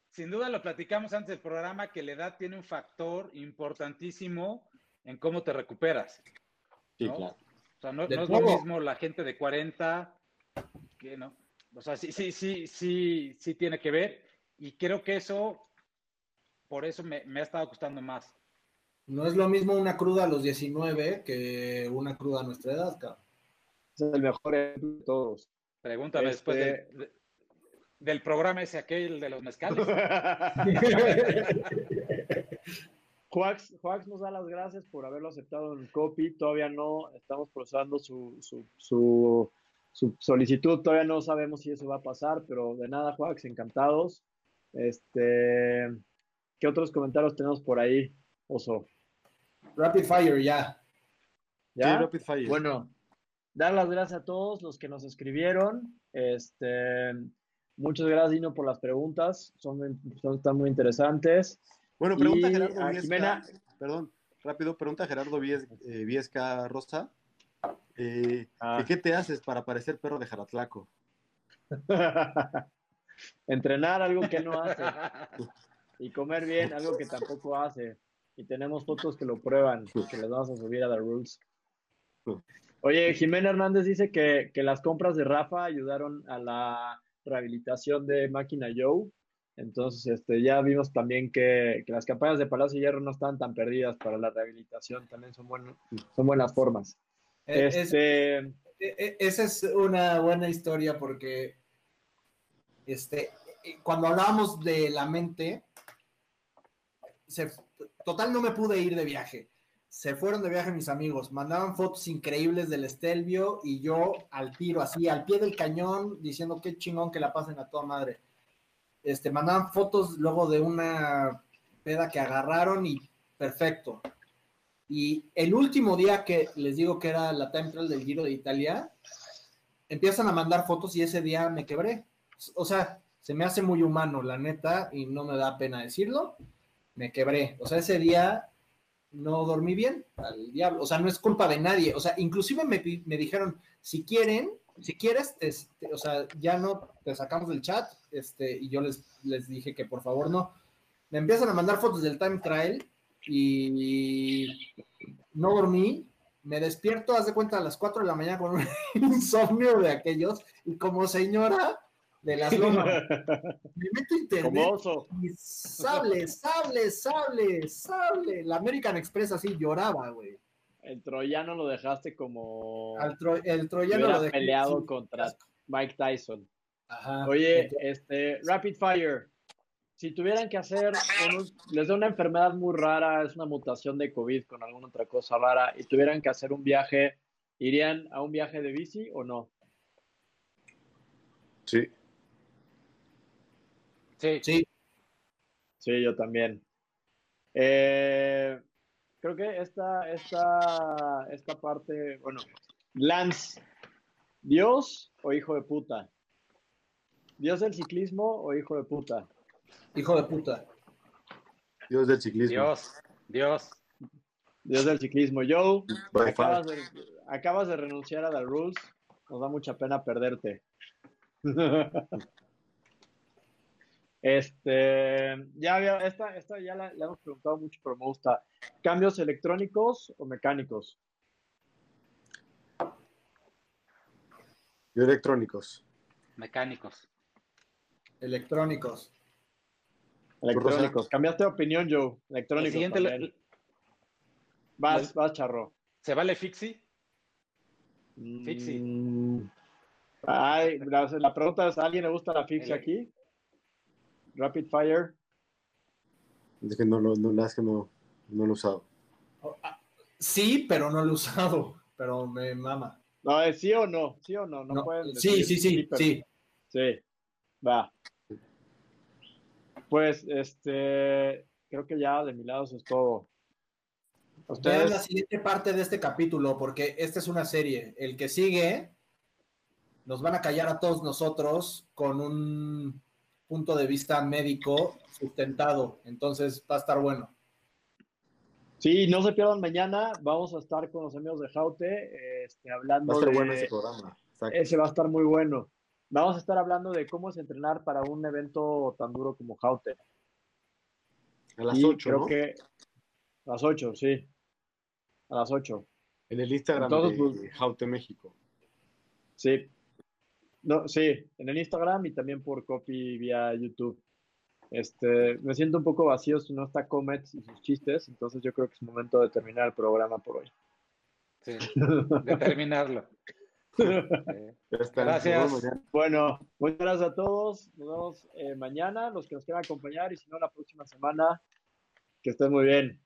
sin duda lo platicamos antes del programa que la edad tiene un factor importantísimo en cómo te recuperas. Sí, claro. O sea, no, es lo mismo la gente de 40 que no. O sea, sí, sí, sí, sí, sí tiene que ver. Y creo que eso, por eso me, ha estado costando más. No es lo mismo una cruda a los 19 que una cruda a nuestra edad, cabrón. Es el mejor de todos. Pregúntame después este del programa ese aquel de los mezcales. Juax, nos da las gracias por haberlo aceptado en copy. Todavía no estamos procesando su, su, solicitud. Todavía no sabemos si eso va a pasar, pero de nada, Juax, encantados. Este, ¿Qué otros comentarios tenemos por ahí, Oso? Rapid Fire, ya. ¿Ya? Rapid Fire. Bueno, dar las gracias a todos los que nos escribieron. Este, muchas gracias, Dino, por las preguntas. Son, son están muy interesantes. Bueno, pregunta Gerardo Viesca. Perdón, rápido, pregunta Gerardo eh, Viesca Rosa. Eh, ah. ¿Qué te haces para parecer perro de Jaratlaco? Entrenar algo que no hace. Y comer bien, algo que tampoco hace. Y tenemos fotos que lo prueban, que les vamos a subir a The Rules. Oye, Jimena Hernández dice que, que las compras de Rafa ayudaron a la rehabilitación de Máquina Joe entonces, este, ya vimos también que, las campañas de Palacio Hierro no están tan perdidas para la rehabilitación, también son, son buenas formas. E, este... E, e, esa es una buena historia porque este, cuando hablábamos de la mente, total no me pude ir de viaje. Se fueron de viaje mis amigos, mandaban fotos increíbles del Estelvio y yo al tiro, así, al pie del cañón, diciendo qué chingón que la pasen a toda madre este, mandaban fotos luego de una peda que agarraron y perfecto. Y el último día que les digo que era la time trial del Giro de Italia, empiezan a mandar fotos y ese día me quebré. O sea, se me hace muy humano, la neta, y no me da pena decirlo. Me quebré. O sea, ese día no dormí bien al diablo. O sea, no es culpa de nadie. O sea, inclusive me, me dijeron, si quieren, si quieres, o sea, ya no te sacamos del chat, este, y yo les, les dije que por favor no. Me empiezan a mandar fotos del time trial y no dormí. Me despierto, haz de cuenta, a las 4 de la mañana con un insomnio de aquellos, y como señora de las lomas, me meto a internet y sable, sable, sable, sable. La American Express así lloraba, güey el troyano lo dejaste como. el troyano lo dejaste. peleado contra Mike Tyson. Oye, este, Rapid Fire. Si tuvieran que hacer, les da una enfermedad muy rara, es una mutación de COVID con alguna otra cosa rara, y tuvieran que hacer un viaje, ¿irían a un viaje de bici o no? Sí. Sí. Sí. Sí, yo también. Eh, creo que esta, esta, esta parte, bueno, Lance, ¿Dios o hijo de puta? ¿Dios del ciclismo o hijo de puta? Hijo de puta. Dios del ciclismo. Dios, Dios. Dios del ciclismo. Joe, acabas de, acabas de, renunciar a The Rules. Nos da mucha pena perderte. Este, ya había, esta, esta ya la, hemos preguntado mucho, pero me gusta. ¿Cambios electrónicos o mecánicos? Electrónicos. Mecánicos. Electrónicos. Electrónicos. Cambiaste de opinión, Joe. Electrónicos. siguiente vas, vas, charro. ¿Se vale Fixie? Fixie. Mm, ay, la, pregunta es: alguien le gusta la Fixie aquí? Rapid Fire. Es que no lo, no, es que no, no lo he usado. Oh, ah, sí, pero no lo he usado. Pero me mama. No, es sí o no, sí o no, no, pueden decir, Sí, sí, sí, sí. Sí, va. Pues, este, creo que ya de mi lado eso es todo. Vean la siguiente parte de este capítulo, porque esta es una serie. El que sigue, nos van a callar a todos nosotros con un punto de vista médico sustentado. Entonces va a estar bueno. Sí, no se pierdan mañana. Vamos a estar con los amigos de Jaute este, hablando. Va a estar bueno ese programa. Ese va a estar muy bueno. Vamos a estar hablando de cómo es entrenar para un evento tan duro como Jaute. A las 8. Creo que a las 8, sí. A las 8. En el Instagram de pues, Jaute México. Sí. No, sí, en el Instagram y también por copy vía YouTube. Este, me siento un poco vacío si no está Comets y sus chistes, entonces yo creo que es momento de terminar el programa por hoy. Sí, de terminarlo. Gracias. Bueno, muchas gracias a todos. Nos vemos eh, mañana, los que nos quieran acompañar, y si no, la próxima semana. Que estén muy bien.